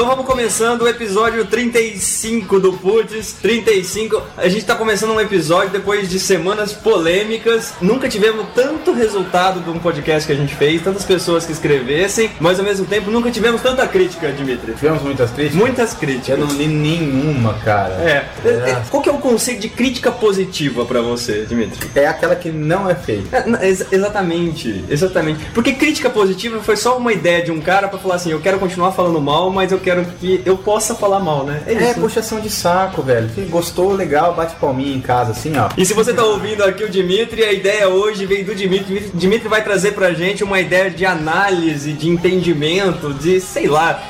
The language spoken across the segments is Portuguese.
Então vamos começando o episódio 35 do Putz. 35. A gente tá começando um episódio depois de semanas polêmicas. Nunca tivemos tanto resultado de um podcast que a gente fez, tantas pessoas que escrevessem, mas ao mesmo tempo nunca tivemos tanta crítica, Dimitri. Tivemos muitas críticas? Muitas Eu críticas. não li nenhuma, cara. É. É, Qual que é o conceito de crítica positiva pra você, Dimitri? É aquela que não é feita. É, ex- exatamente, exatamente. Porque crítica positiva foi só uma ideia de um cara pra falar assim, eu quero continuar falando mal, mas eu quero que eu possa falar mal, né? É É, isso. puxação de saco, velho. Que gostou, legal, bate palminha em casa, assim, ó. E se você tá ouvindo aqui o Dimitri, a ideia hoje veio do Dimitri. Dimitri vai trazer pra gente uma ideia de análise, de entendimento, de sei lá.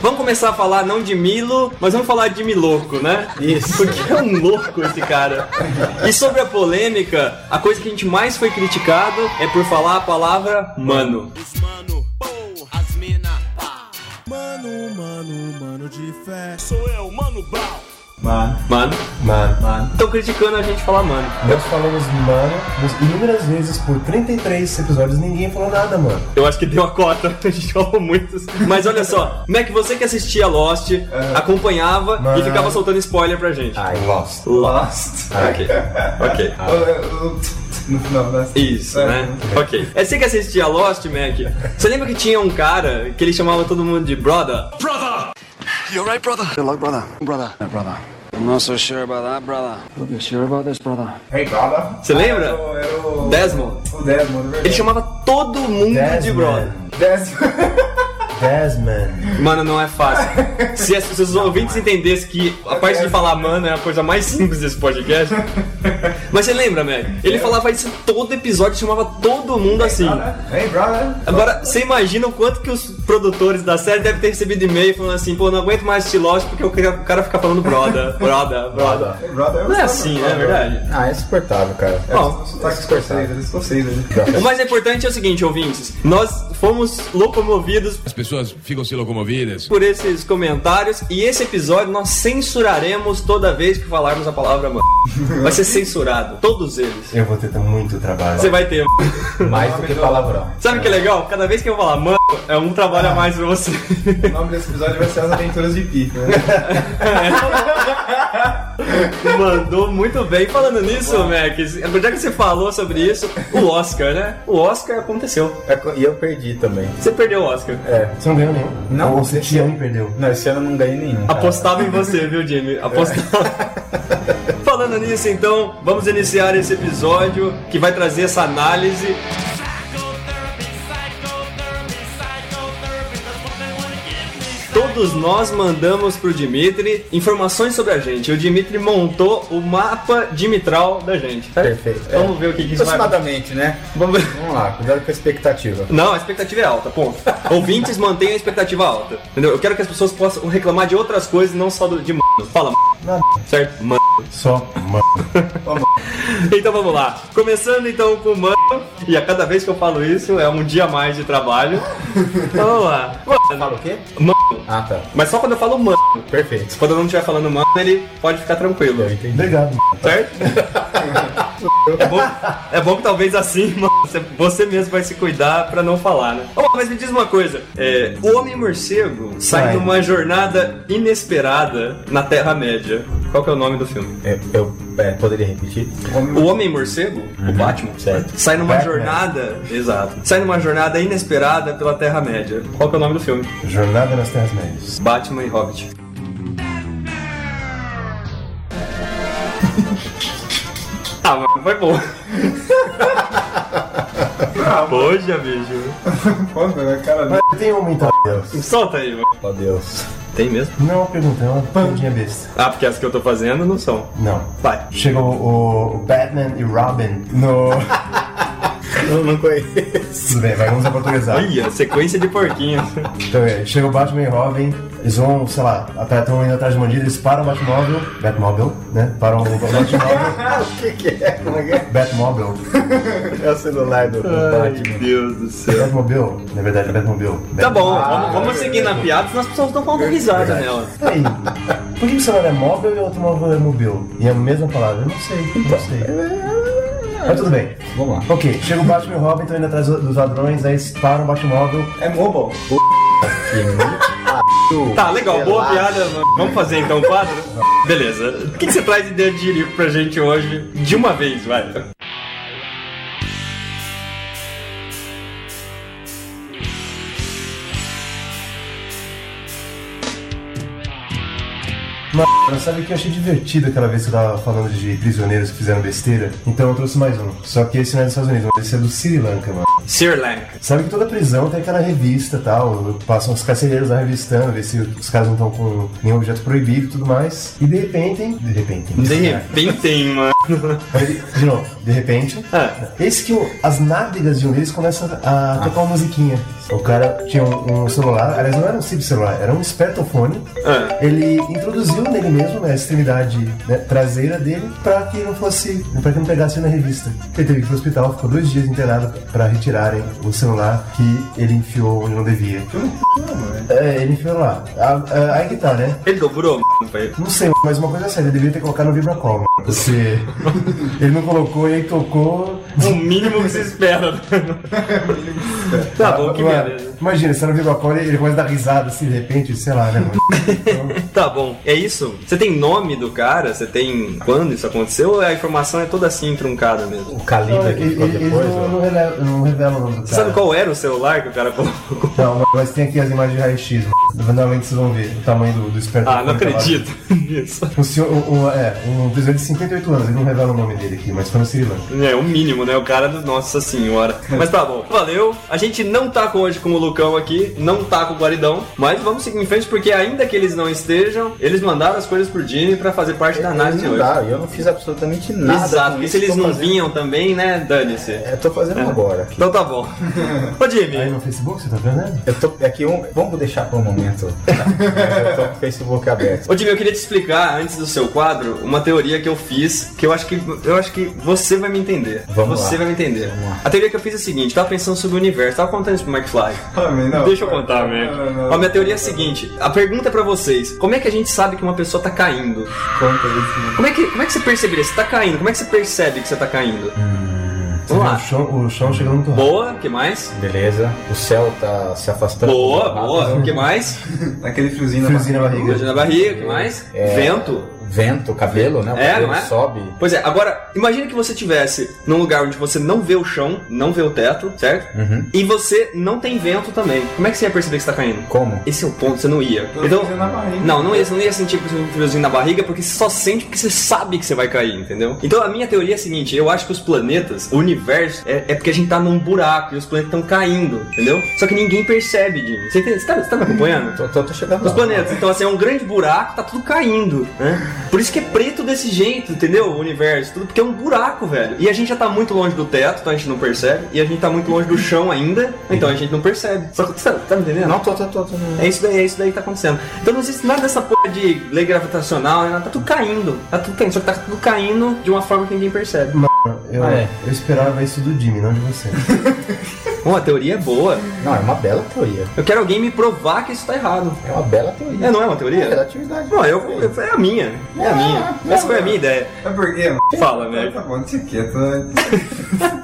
Vamos começar a falar não de Milo, mas vamos falar de Miloco, né? Isso. Porque é um louco esse cara. E sobre a polêmica, a coisa que a gente mais foi criticado é por falar a palavra mano. Os mano, Mano, mano, mano de fé. Sou eu, mano Brown. Mano, Mano. mano, mano. Estão criticando a gente falar mano. Nós falamos mano inúmeras vezes por 33 episódios ninguém falou nada, mano. Eu acho que deu a cota, a gente falou muitos. Mas olha só, Mac, você que assistia Lost, acompanhava e Mano. ficava soltando spoiler pra gente. Ai, Lost. Lost. Ok. Ok. No final da Isso, né? Ok. É você que assistia Lost, Mac. Você lembra que tinha um cara que ele chamava todo mundo de brother? You alright, brother? You like brother? Brother. Yeah, brother. I'm not so sure about that, brother. You sure about this, brother? Hey, brother. Você lembra? Era o... Desmond. O Desmond, Ele chamava todo mundo de Desmond. brother. Desmond. Desmond. Mano, não é fácil. Se, as- se os ouvintes entendessem que a parte de falar mano é a coisa mais simples desse podcast. Mas você lembra, Mac? Ele falava isso todo episódio, chamava todo mundo assim. Hey, brother. Agora, você imagina o quanto que os produtores da série devem ter recebido e-mail falando assim, pô, não aguento mais assistir Lost porque o cara o cara fica falando brother, brother, brother. Hey, brother. Não é assim, né? É verdade. Ah, é suportável, cara. É Bom, sotaque escocês, escocês, né? O mais importante é o seguinte, ouvintes. Nós fomos locomovidos As pessoas ficam se locomovidas. por esses comentários e esse episódio nós censuraremos toda vez que falarmos a palavra mano. Vai ser censurado, todos eles. Eu vou ter muito trabalho. Você vai ter. Mais do que palavrão. Sabe o que é legal? Cada vez que eu falar mano, é um trabalho a mais pra você. O nome desse episódio vai ser As Aventuras de Pi, né? Mandou muito bem. Falando nisso, Mac, já que você falou sobre isso, o Oscar, né? O Oscar aconteceu. E eu perdi também. Você perdeu o Oscar. É. Você não ganhou nenhum? Não, Ou você esse ano- perdeu? Não, esse ano eu não ganhei nenhum. cara. Apostava em você, viu, Jimmy? Apostava. Falando nisso, então, vamos iniciar esse episódio que vai trazer essa análise. Todos nós mandamos pro Dimitri informações sobre a gente. O Dimitri montou o mapa dimitral da gente. certo? Perfeito. É. Vamos ver o que, que isso vai. Aproximadamente, né? Vamos ver. Vamos lá, cuidado com a expectativa. Não, a expectativa é alta, ponto. Ouvintes mantenham a expectativa alta. Entendeu? Eu quero que as pessoas possam reclamar de outras coisas, não só do, de mano. Fala. Nada. Certo? Mano. Só mano. Então vamos lá. Começando então com o mano. E a cada vez que eu falo isso é um dia a mais de trabalho. Então vamos lá. Fala Mano. o quê? Mano. Ah, tá. Mas só quando eu falo mano. Perfeito. Quando eu não estiver falando mano, ele pode ficar tranquilo. Eu entendi. Obrigado, mano. Certo? É bom, é bom que talvez assim mano, você, mesmo vai se cuidar pra não falar, né? Oh, mas me diz uma coisa: é, o Homem Morcego sai Vai. numa jornada inesperada na Terra-média. Qual que é o nome do filme? Eu, eu é, poderia repetir? O Homem Morcego, o Batman, Certo. sai numa Batman. jornada. Exato. Sai numa jornada inesperada pela Terra-média. Qual que é o nome do filme? Jornada nas Terras Médias. Batman e Hobbit. ah, mano, foi bom. Poxa, bicho. Pô, cara, Mas tem uma então. Solta aí, mano. Ó Deus. Tem mesmo? Não pergunta, é uma perguntinha besta. Ah, porque as que eu tô fazendo não são. Não. Vai. Chegou o, o Batman e Robin no. Eu não conheço. Tudo bem, vai, vamos a portuguesar. Olha, sequência de porquinhos. Então, é, chega o Batman e Robin, eles vão, sei lá, estão indo atrás de bandido, eles param o Batmóvel, Batmóvel, né? Param o Batmóvel, o que, que é? Como é que é? Batmóvel, É o celular do, do Batman. Deus do céu. Batmobile, na verdade é Batmobile. Tá bom, vamos, vamos seguir na piada, senão as pessoas estão falando risada nela. Aí, por que o celular é móvel e o outro móvel é mobile? E é a mesma palavra? Eu não sei, não sei. Mas tudo bem. Vamos lá. Ok, chega o Batman e o Robin, estão indo atrás dos ladrões, aí eles param o Batmóvel. É mobile. Tá, legal, boa piada. mano. Vamos fazer então o quadro? Beleza. O que, que você traz de ideia de livro pra gente hoje? De uma vez, vai. Mano, sabe que eu achei divertido aquela vez que eu tava falando de prisioneiros que fizeram besteira? Então eu trouxe mais um. Só que esse não é dos Estados Unidos, mas esse é do Sri Lanka, mano. Sri Lanka. Sabe que toda prisão tem aquela revista e tal, passam os carcereiros lá revistando, ver se os caras não estão com nenhum objeto proibido e tudo mais. E de repente. De repente. De repente mano. De novo, de repente. Ah. Eis que as nádegas de um deles começam a tocar uma musiquinha. O cara tinha um, um celular, aliás, não era um simples celular, era um espertofone. Ah. Ele introduziu nele mesmo, na extremidade né, traseira dele, pra que não fosse. pra que não pegasse na revista. Ele teve que ir pro hospital, ficou dois dias internado pra retirarem o celular que ele enfiou onde não devia. É, ele enfiou lá. A- a- Aí que tá, né? Ele dobrou, foi. Não sei, mas uma coisa é séria, ele deveria ter colocado no Vibracol. Você. ele não colocou e aí tocou. O mínimo que se espera. tá bom, que Mano, beleza. Imagina, você tá no Vibracol e ele começa a dar risada assim, de repente, sei lá, né, mano? Tá bom, é isso? Você tem nome do cara? Você tem quando isso aconteceu? Ou a informação é toda assim, truncada mesmo? O calibre que Ele, ficou depois. não, ó. não, revela, não revela o nome do Você sabe cara. qual era o celular que o cara colocou? Não, mas tem aqui as imagens de raio-x, mano. Eventualmente vocês vão ver o tamanho do, do esperto. Ah, não acredito nisso. Um, senhor, um, um- é, um prisioneiro de 58 anos, ele não revela o nome dele aqui, mas foi no Sri Lanka. É, o mínimo, né? O cara do Nossa Senhora. Mas tá bom. Valeu. A gente não tá com hoje com o Lucão aqui, não tá com o Guaridão, mas vamos seguir em frente porque ainda que eles não estejam, eles mandaram as coisas pro Jimmy pra fazer parte da análise de Não hoje. dá, eu não fiz absolutamente nada. Exato, com porque isso, se eles não fazendo- vinham também, né, dane-se. É, tô fazendo agora. Então tá bom. Ô Jimmy, Aí no Facebook, você tá vendo? Eu tô aqui um. Vamos deixar para um momento. eu tô com o Facebook aberto. Ô Jimmy, eu queria te explicar antes do seu quadro uma teoria que eu fiz, que eu acho que eu acho que você vai me entender. Vamos você lá. vai me entender. A teoria que eu fiz é a seguinte, eu tava pensando sobre o universo, tava contando isso pro McFly. Não. Deixa eu contar, não, Ó, minha teoria é a seguinte: a pergunta é pra vocês: como é que a gente sabe que uma pessoa tá caindo? Conta isso. Como é que, como é que você perceberia? Você tá caindo, como é que você percebe que você tá caindo? Você Vamos lá. o chão, o chão chegando muito rápido. Boa, que mais? Beleza. O céu tá se afastando. Boa, boa, que mais? Aquele friozinho na Friozinho na barriga. Beijo na barriga, que mais? É. Vento. Vento, cabelo, né? O É, cabelo não é? sobe. Pois é, agora, imagine que você tivesse num lugar onde você não vê o chão, não vê o teto, certo? Uhum. E você não tem vento também. Como é que você ia perceber que você tá caindo? Como? Esse é o ponto, você não ia. Então, não, não ia, você não ia sentir um friozinho na barriga porque você só sente porque você sabe que você vai cair, entendeu? Então a minha teoria é a seguinte: eu acho que os planetas, o universo, é, é porque a gente tá num buraco e os planetas estão caindo, entendeu? Só que ninguém percebe, Jimmy. Você, entende? você, tá, você tá me acompanhando? Tô, tô, tô chegando Os lá. planetas, então assim, é um grande buraco, tá tudo caindo, né? Por isso que é preto desse jeito, entendeu? O universo, tudo porque é um buraco, velho. E a gente já tá muito longe do teto, então a gente não percebe. E a gente tá muito longe do chão ainda, então a gente não percebe. Só que, tá, tá me entendendo? Não, tô, tô, tô. tô É isso daí, é isso daí que tá acontecendo. Então não existe nada dessa porra de lei gravitacional, né? tá tudo caindo. Tá tudo caindo, só que tá tudo caindo de uma forma que ninguém percebe. Eu, Ah, é. eu esperava isso do Jimmy, não de você. Bom, a teoria é boa. Não, é uma bela teoria. Eu quero alguém me provar que isso tá errado. É uma bela teoria. É, não é uma É teoria? relatividade. Não, eu, eu- é a minha. É a minha. Essa foi a minha ideia. É porque, mano. Fala, velho. Tá bom,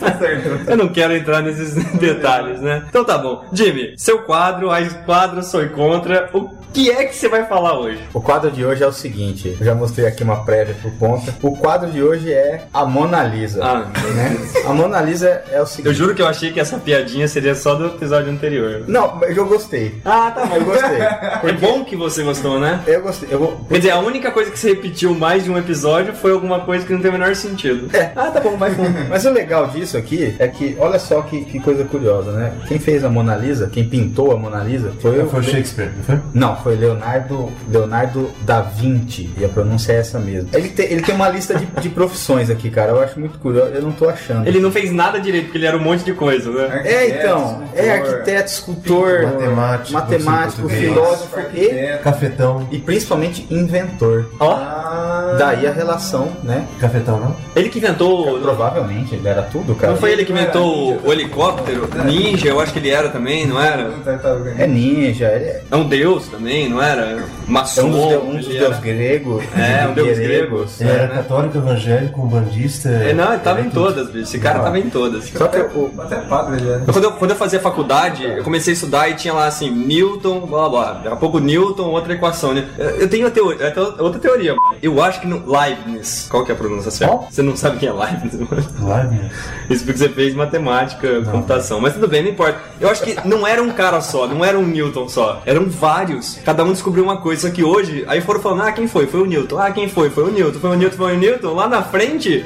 tá certo. Eu não quero entrar nesses detalhes, né? Então tá bom. Jimmy, seu quadro, a quadro sou contra. O que é que você vai falar hoje? O quadro de hoje é o seguinte, eu já mostrei aqui uma prévia por conta. O quadro de hoje é a Mona Lisa. Ah, né? A Mona Lisa é o seguinte. Eu juro que eu achei que essa piadinha piadinha seria só do episódio anterior. Não, mas eu gostei. Ah, tá bom. Eu gostei. É bom que você gostou, né? Eu gostei. Eu vou... Quer dizer, a única coisa que você repetiu mais de um episódio foi alguma coisa que não tem o menor sentido. É. Ah, tá bom, vai fundo. Mas o legal disso aqui é que, olha só que, que coisa curiosa, né? Quem fez a Mona Lisa, quem pintou a Mona Lisa, foi o. Foi o Shakespeare, não foi? Não, foi Leonardo, Leonardo da Vinci, e a pronúncia é essa mesmo. Ele tem, ele tem uma lista de, de profissões aqui, cara. Eu acho muito curioso, eu não tô achando. Ele não fez nada direito, porque ele era um monte de coisa, né? É, então, é arquiteto, escultor, Matemático, matemático, filósofo e. Cafetão. e principalmente inventor. Ó, Ah, Daí a relação, né? Cafetão, não? ele que inventou. Provavelmente, ele era tudo, cara. Não foi ele que inventou o helicóptero? Ninja, eu acho que ele era também, não era? tartaruga É ninja, ele é É um deus também, não era? é Maçom. um dos, de- um dos deuses gregos. É, um deus grego. Ele É, era né? católico, evangélico, um bandista. É, não, ele tava em todas, bicho. Esse cara tava em todas. Só que o, Até padre ele era. Quando eu, quando eu fazia faculdade, eu comecei a estudar e tinha lá assim, Newton, blá blá blá. Daqui a pouco Newton, outra equação, né? Eu tenho teoria, até outra teoria. Eu acho que no Leibniz. Qual que é a pronúncia certa? Você não sabe quem é Leibniz, mano? Leibniz. Isso porque você fez matemática, computação. Mas tudo bem, não importa. Eu acho que não era um cara só, não era um Newton só. Eram vários. Cada um descobriu uma coisa. Só que hoje, aí foram falando, ah, quem foi? Foi o Newton. Ah, quem foi? Foi o Newton. Foi o Newton, foi o Newton. Lá na frente,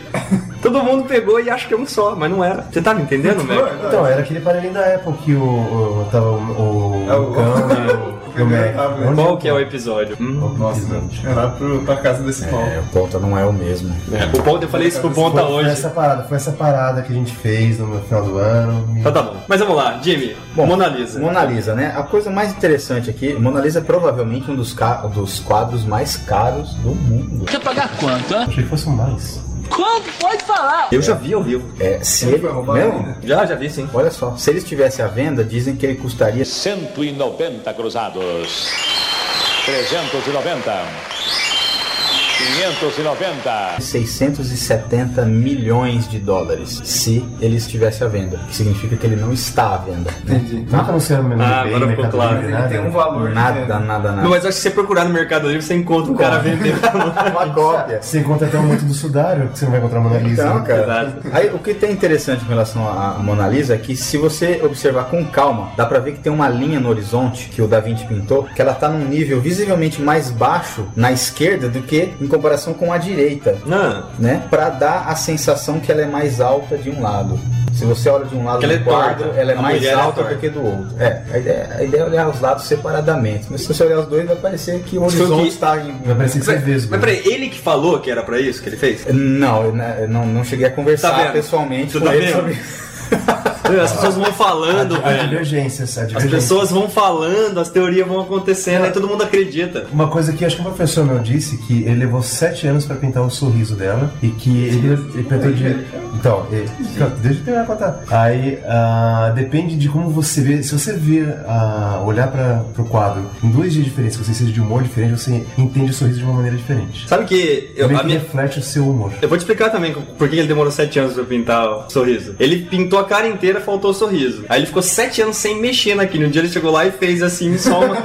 todo mundo pegou e acha que é um só, mas não era. Você tá me entendendo, Mac? Então, era aquele aparelhinho da Apple que o, o, tava o, o, É o- o cão e o, o Mac. Qual que é o episódio? Hum. Nossa, é lá pro, pra casa desse mal. é, o ponta não é o mesmo. É, o ponto, eu falei isso pro ponta Foi, foi hoje. essa parada, foi essa parada que a gente fez no final do ano. Então tá bom. Mas vamos lá, Jimmy. Bom, Mona Lisa. Mona Lisa, né? A coisa mais interessante aqui, Mona Lisa é provavelmente um dos, dos quadros mais caros do mundo. Quer pagar quanto, hã? Achei que fosse um mais. Quanto? Pode falar. Eu já vi ao vivo. É, se Ele ele, foi mesmo? ainda? Já, já vi sim. Olha só, se ele estivesse à venda, dizem que ele custaria 190 cruzados. 390. 590. 670 milhões de dólares se ele estivesse à venda. Que significa que ele não está à venda. Entendi. Nunca anunciaram no Ah, agora ficou Mercado claro. Ele nada. tem um valor. Nada, né? nada, nada. Não, mas acho que se você procurar no Mercado Livre, você encontra um cara vendendo. Uma cópia. Você encontra até um muito do Sudário, que você não vai encontrar a Mona Lisa. Então, né? cara, Exato. aí, o que tem interessante em relação à à Mona Lisa é que se você observar com calma, dá pra ver que tem uma linha no horizonte que o Da Vinci pintou, que ela tá num nível visivelmente mais baixo na esquerda do que em comparação com a direita, Não. né? Pra dar a sensação que ela é mais alta de um lado. Se você olha de um lado Que ela do é quadro, torta. ela é A mais é alta torta. do que do outro. É, a ideia, a ideia é olhar os lados separadamente. Mas se você olhar os dois, vai parecer que o horizonte que- está em. Vai parecer que você Mas, mas peraí, ele que falou que era pra isso que ele fez? Não, eu não, eu não, cheguei a conversar Tá pessoalmente Você com tá ele vendo? sobre As pessoas vão falando, Há velho. divergências, há As divergências. pessoas vão falando, as teorias vão acontecendo, aí todo mundo acredita. Uma coisa que acho que um professor meu disse que ele levou sete anos pra pintar o sorriso dela e que ele, ele pintou de. Então, ele, deixa eu terminar de contar. Aí ah, depende de como você vê. Se você vir ah, olhar para pro quadro em dois dias diferentes, que você seja de humor diferente, você entende o sorriso de uma maneira diferente. Sabe que eu, Também a que minha, reflete o seu humor. eu vou te explicar também por que ele demorou sete anos pra pintar o sorriso. Ele pintou a cara inteira, faltou o sorriso. Aí ele ficou sete anos sem mexer naquilo. Um dia ele chegou lá e fez assim, só uma,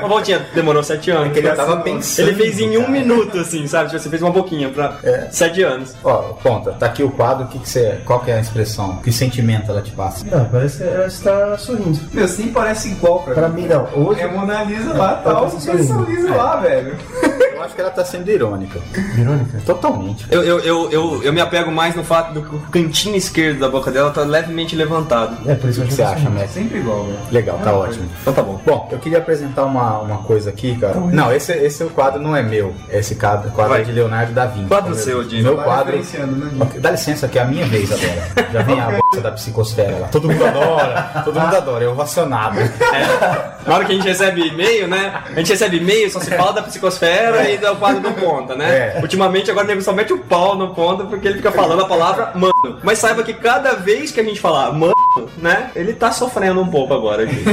uma voltinha. Demorou sete anos. que ele tava pensando. Ele fez em um cara. minuto, assim, sabe? Tipo, Você fez uma boquinha pra É. sete anos. Ó, ponta, tá aqui o quadro, o que, que você. Qual que é a expressão? Que sentimento ela te passa? Não, parece que ela está sorrindo. Meu, sim parece igual pra, Pra mim, não. Hoje. É Mona Lisa lá, tá Eu o tô sorrindo. sorriso lá, velho. Eu acho que ela tá sendo irônica. Irônica. Totalmente. Eu, eu, eu, eu, eu me apego mais no fato do que o cantinho esquerdo da boca dela tá levemente levantado. É, por isso O eu que você acho acha, Matt? Sempre igual, velho. Legal, tá ótimo. Então tá bom. Bom, eu queria apresentar uma, uma coisa aqui, cara. Não, esse, esse quadro não é meu. Esse quadro, quadro Vai. é de Leonardo da Vinci. Quadro seu, Jimmy. Meu Vai quadro. né, Dá licença que é a minha vez agora. Já vem a bolsa da psicosfera lá. Todo mundo adora. Todo mundo adora. É ovacionado. É. Na hora que a gente recebe e-mail, né? A gente recebe e-mail, só se fala da psicosfera e do quadro do ponta, né? É. Ultimamente agora o nego só mete o pau no ponta porque ele fica falando a palavra mano. Mas saiba que cada vez que a gente falar mano, né? Ele tá sofrendo um pouco agora aqui.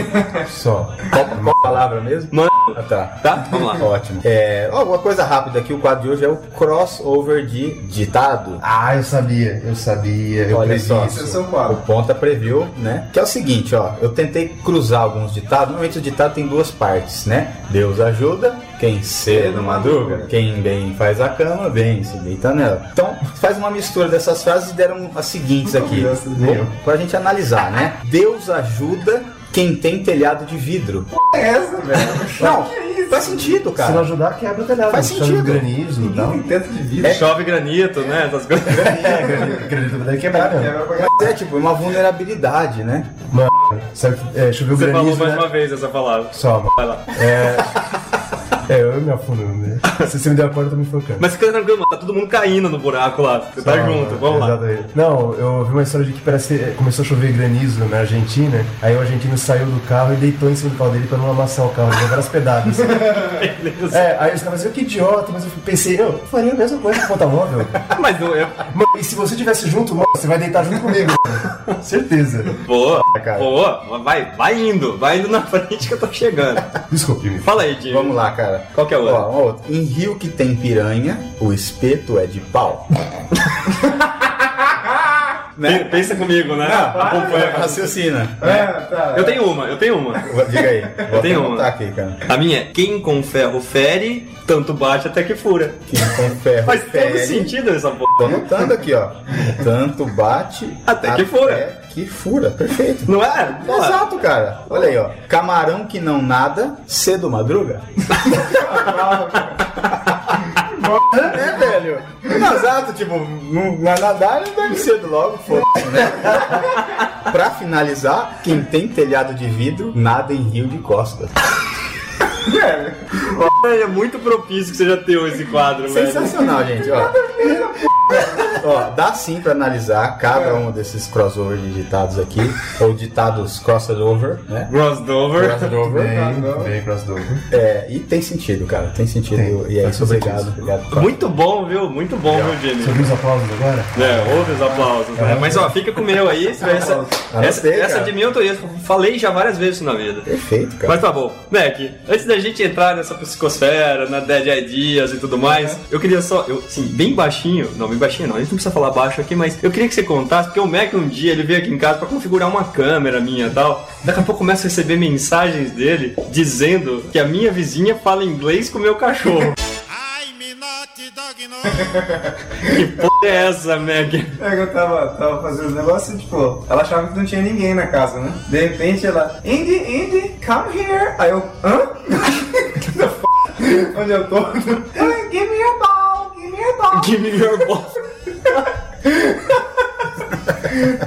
Só. Qual, qual palavra mesmo? Mano. Ah, tá. Tá? Vamos lá. Ótimo. É, uma coisa rápida aqui, o quadro de hoje é o crossover de ditado. Ah, eu sabia, eu sabia, eu Olha previ só, isso. Esse é o seu o quadro. Ponta previu, né? Que é o seguinte, ó. Eu tentei cruzar alguns ditados. Normalmente o ditado tem duas partes, né? Deus ajuda quem cedo madruga. Quem bem faz a cama, bem se deita nela. Então, faz uma mistura dessas frases e deram as seguintes aqui. Pra gente analisar, né? Deus ajuda quem tem telhado de vidro. É essa, velho. Não, faz sentido, Se cara. não ajudar, quebra o telhado. Faz Chove sentido. granizo e tal. Tem teto de vidro. Chove granito, né? Essas coisas. É, granito, granito deve quebrar, né? Mas é tipo uma vulnerabilidade, né? Mano, sabe é, choveu Você falou granizo, mais né? uma vez essa palavra. Só, mano. Vai lá. É, eu me afundo, né? Se você me der a corda, eu tô me enforcando. Mas fica tranquilo, mano. Tá todo mundo caindo no buraco lá. Você tá junto, vamos lá. exatamente. Não, eu vi uma história de que parece que começou a chover granizo na Argentina, aí o argentino saiu do carro e deitou em cima do carro dele pra não amassar o carro, ele deu várias pedadas. é, aí os caras, que idiota, mas eu pensei, eu faria a mesma coisa com ponta móvel. Mas não é. Mano, e se você tivesse junto, mano, você vai deitar junto comigo. mano. Certeza. Boa, cara. boa. Vai, vai indo. Vai indo na frente que eu tô chegando. Desculpe, Fala aí, Diego. Vamos lá, cara. Qual que é o outro? Ó, outro. Em rio que tem piranha, o espeto é de pau. Pen- Pensa comigo, né? Acompanha. Raciocina. É, tá. Eu tenho uma, eu tenho uma. Diga aí. Vou tenho até uma. aqui, cara. A minha é: quem com ferro fere, tanto bate até que fura. Quem com ferro Faz todo fere. sentido essa porra. Tô anotando aqui, ó. Tanto bate Até que fura. Que fura. Perfeito. Não é? Porra. Exato, cara. Olha aí, ó. Camarão que não nada, cedo madruga. é, velho. Não, exato, tipo, na nadar não deve cedo logo, foda-se, né? pra finalizar, quem tem telhado de vidro, nada em rio de costas. É muito propício que você já tenha esse quadro, velho. Sensacional, gente, ó. Ó, dá sim pra analisar cada um desses crossover de ditados aqui, ou ditados crossover, né? Crossover. Crossover. Bem, bem crossover. É, e tem sentido, cara, tem sentido. Tem, e é isso, obrigado. obrigado. Muito bom, viu? Muito bom, viu, Jimmy? Você ouviu os aplausos agora? É, ouve os aplausos. né? Mas ó, fica com o meu aí. Essa, essa, essa de mim eu tô, eu falei já várias vezes isso na vida. Perfeito, cara. Mas tá bom. Mac, antes da gente entrar nessa psicosfera, na Dead Ideas e tudo mais, eu queria só, eu, assim, bem baixinho, não, bem baixinho não, a gente não precisa falar baixo aqui, mas eu queria que você contasse, porque o Mac um dia, ele veio aqui em casa pra configurar uma câmera minha e tal, daqui a pouco começa a receber mensagens dele dizendo que a minha vizinha fala inglês com o meu cachorro. que porra é essa, Mac? É que eu tava, tava fazendo os negócios e, tipo, ela achava que não tinha ninguém na casa, né? De repente ela, Indy, Indy, come here. Aí eu, hã? Onde eu tô? Give me your ball, give me your ball. Give me your ball.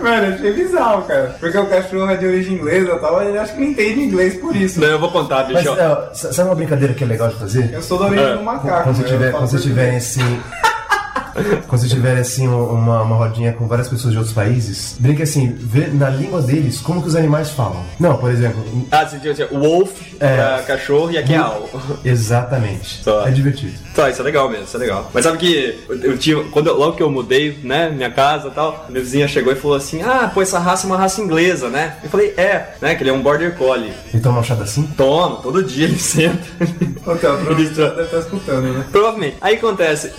Mano, eu achei bizarro, cara. Porque o cachorro é de origem inglesa e tal, ele acha que não entende inglês por isso. Não, eu vou contar, Mas bicho. ó, sa- sabe uma brincadeira que é legal de fazer? Eu sou da origem É. do macaco. Quando você né? tiver, quando você tiver assim. Quando você tiver assim uma, uma rodinha com várias pessoas de outros países, brinque assim, vê na língua deles como que os animais falam. Não, por exemplo, Ah, você tinha assim, wolf É. pra cachorro e aqui é owl. exatamente. Só. É divertido. Tá, isso é legal mesmo, isso é legal. Mas sabe que eu, tinha, quando eu- logo que eu mudei, né, minha casa e tal, minha vizinha chegou e falou assim: "Ah, pô, essa raça é uma raça inglesa, né?" Eu falei: "É, né, que ele é um border collie". Então uma chata assim? Toma, todo dia ele senta. Então, ela deve estar escutando, né? Provavelmente. Aí acontece,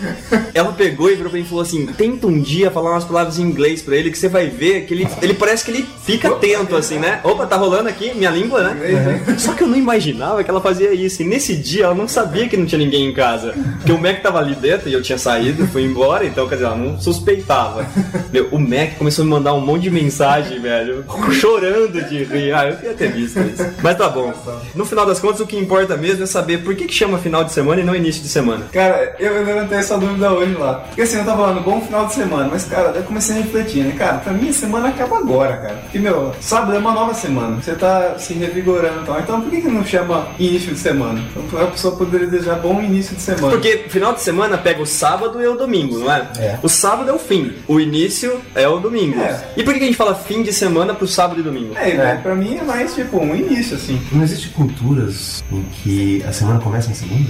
ela pegou e virou pra mim e falou assim: tenta um dia falar umas palavras em inglês pra ele, que você vai ver que ele, ele parece que ele fica atento, assim, né? Opa, tá rolando aqui minha língua, né? Só que eu não imaginava que ela fazia isso. E nesse dia ela não sabia que não tinha ninguém em casa. Porque o Mac tava ali dentro e eu tinha saído, fui embora, então, quer dizer, ela não suspeitava. Meu, o Mac começou a me mandar um monte de mensagem, velho, chorando de rir. Ah, eu queria ter visto isso. Mas tá bom. No final das contas, o que importa mesmo é saber por que, que chama final de semana e não início de semana. Cara, eu levantei essa dúvida hoje lá. Porque assim, eu tava falando, bom final de semana, mas cara, eu comecei a refletir, né? Cara, pra mim a semana acaba agora, cara. Porque, meu, sábado é uma nova semana. Você tá se revigorando e tal. Então por que, que não chama início de semana? Então a pessoa poderia desejar bom início de semana. Porque final de semana pega o sábado e o domingo, não é? É. O sábado é o fim, o início é o domingo. É. E por que que a gente fala fim de semana pro sábado e domingo? É, né? pra mim é mais tipo um início, assim. Não existe culturas em que a semana começa na segunda?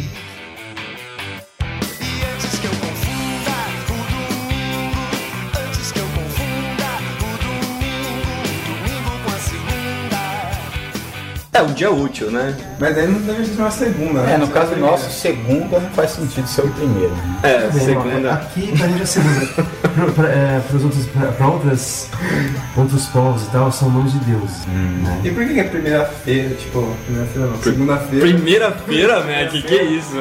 É, um dia útil, né? Mas aí não deve ser uma segunda, né? É, no caso nosso, segunda não faz sentido ser o primeiro. né? É, Bem, segunda. Aqui pra gente é segunda. pra, é, pras outras, pra, pra outras, outros povos e tal, são nomes de deuses. né? E por que é primeira-feira, tipo, primeira-feira não, segunda-feira? Primeira-feira, Mac, que que é isso?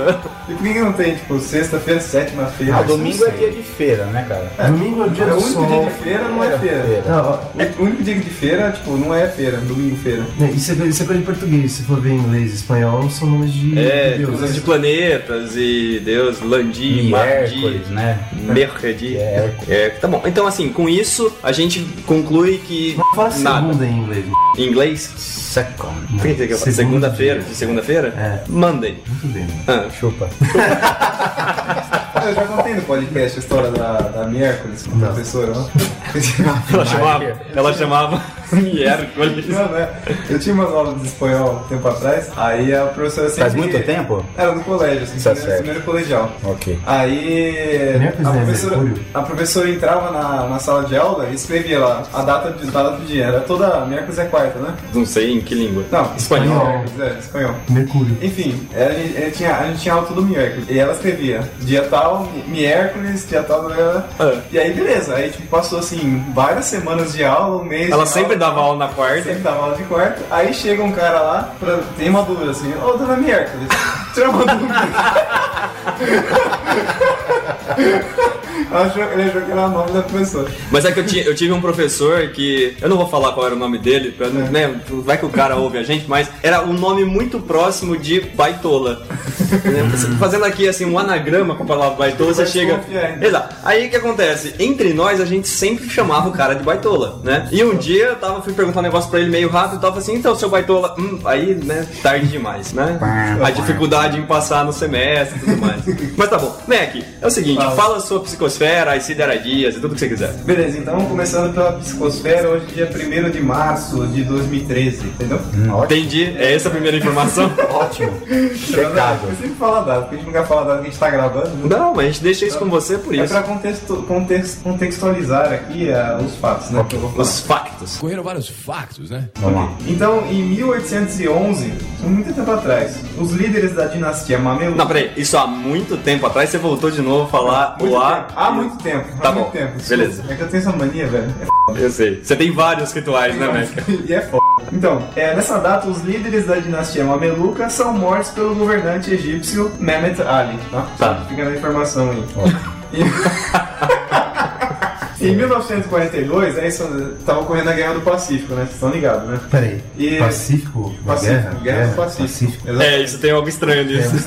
E por que não tem, tipo, sexta-feira, sétima-feira? Ah, domingo não é dia de feira, né, cara? Domingo é o dia É o do único sol. dia de feira, não é feira. Não, ó, É o único dia de feira, tipo, não é feira, domingo-feira. né, isso, é, isso é português. Se for ver em inglês e espanhol, são nomes de, É, de coisas de planetas e Deus, Landi, Mardi, né? Mercredi. É. É, tá bom. Então, assim, com isso, a gente conclui que fala nada. segunda em inglês. Em inglês, Second. por que você quer falar? Segunda. Segunda-feira? Segunda-feira? É. Monday. Muito bem. Ah, Chupa. Ah, eu já contei no podcast a história da, da Miércoles, com a professora, não? ela chamava, ela chamava miércoles. Não, né? Eu tinha umas aulas de espanhol um tempo atrás, aí a professora sempre... Faz muito tempo? Era no colégio, assim, Tá primeiro, certo. primeiro colegial. Ok. Aí a é professora, a professora entrava na, na sala de aula e escrevia lá a data, de, data do dia. Era toda. Miércoles é quarta, né? Não sei em que língua. Não, Espanhol. Miércoles, é, espanhol. Mercúrio. Enfim, a gente, a gente tinha, a gente tinha aula todo miércoles. E ela escrevia dia tal, mi- miércoles, dia tal. blá, blá. Ah. E aí, beleza. Aí, tipo, passou assim, várias semanas de aula, um mês. Ela sempre dava aula na quarta. Sempre dava aula de quarto. Aí chega um cara lá, pra, tem uma dúvida assim: Ô, dona Miércoles, tira uma dúvida. Achou, ele achou que era o nome da professora. Mas é que eu, tinha, eu tive um professor que. Eu não vou falar qual era o nome dele, pra, não- né, vai que o cara ouve a gente, mas era um nome muito próximo de baitola. Né, Fazendo aqui assim um anagrama com a palavra baitola, você chega. hein? Exato. Aí o que acontece? Entre nós a gente sempre chamava o cara de baitola, né? E um dia eu tava, fui perguntar um negócio pra ele meio rápido e tava assim, então, seu baitola, hum, aí, né, tarde demais, né? A dificuldade em passar no semestre e tudo mais. Mas tá bom. Mac, é o seguinte, Fala. fala a sua psicosfera, as sideradias e tudo que você quiser. Beleza, então começando pela psicosfera, hoje dia 1 de março de 2013, entendeu? Hum, ótimo. Entendi, é essa a primeira informação? Ótimo. Eu Checado. sempre falo a data, porque a gente nunca fala a data que a gente tá gravando. né? Não, mas a gente deixa isso com você por É isso. pra contexto, context- contextualizar aqui ah, os fatos, né? Falar. Os factos. Correram vários factos, né? Vamos lá. Então, em 1811, muito tempo atrás, os líderes da dinastia Mameluca. Não, peraí, isso há muito tempo atrás você voltou de novo a falar Muito o A. muito tempo. Tá há bom, muito tempo. beleza. É que eu tenho essa mania, velho. É Eu sei. Você tem vários rituais, né, Mac? e é foda. Então, é, nessa data, os líderes da dinastia Mameluca são mortos pelo governante egípcio Mehmet Ali. Tá? Tá. Fica na informação aí. E- Em 1942, é isso, tava ocorrendo a Guerra do Pacífico, né? Vocês estão ligados, né? Peraí. E- Pacífico? Pacífico, guerra? Guerra do Pacífico. Exato. É, isso tem algo estranho nisso.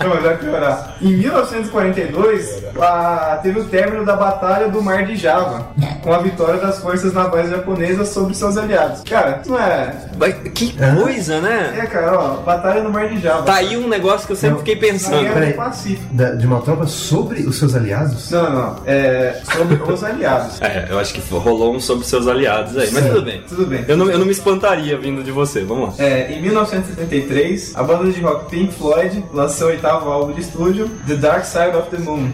Não, mas vai piorar. Em 1942, a- teve o término da Batalha do Mar de Java, com a vitória das forças navais japonesas sobre seus aliados. Cara, isso não é. Mas que coisa, né? É, cara, ó, Batalha no Mar de Java. Tá aí um negócio que eu sempre Não. fiquei pensando. Guerra Peraí. do Pacífico. Da- de uma tropa sobre os seus aliados? Não, não, não. É sobre os aliados. É, eu acho que rolou um sobre seus aliados aí, mas tudo bem. Tudo bem. Eu não, eu não me espantaria vindo de você, vamos lá. É, em 1973, a banda de rock Pink Floyd lançou seu oitavo álbum de estúdio, The Dark Side of the Moon.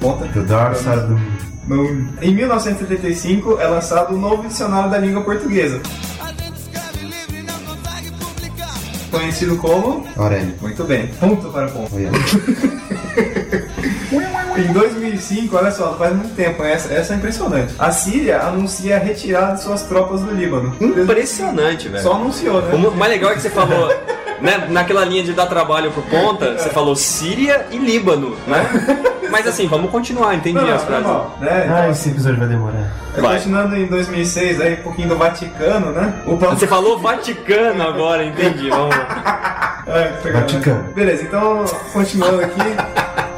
Conta. The Dark Side of the Moon. Moon. Em 1975 é lançado o novo dicionário da língua portuguesa, conhecido como. Aurélio. Muito bem, ponto para ponto. Olha. Em 2005, olha só, faz muito tempo, essa, essa é impressionante. A Síria anuncia a retirada de suas tropas do Líbano. Impressionante, velho. Só anunciou, né? O mais legal é que você falou, né, naquela linha de dar trabalho pro ponta, você falou Síria e Líbano, né? Mas assim, vamos continuar, entendi Não, não, as frases. normal, né? Ah, esse episódio vai demorar. Então, vai. continuando em 2006, aí um pouquinho do Vaticano, né? O Papa- Você falou Vaticano agora, entendi. Vamos lá. É? Vaticano. Beleza, então, continuando aqui.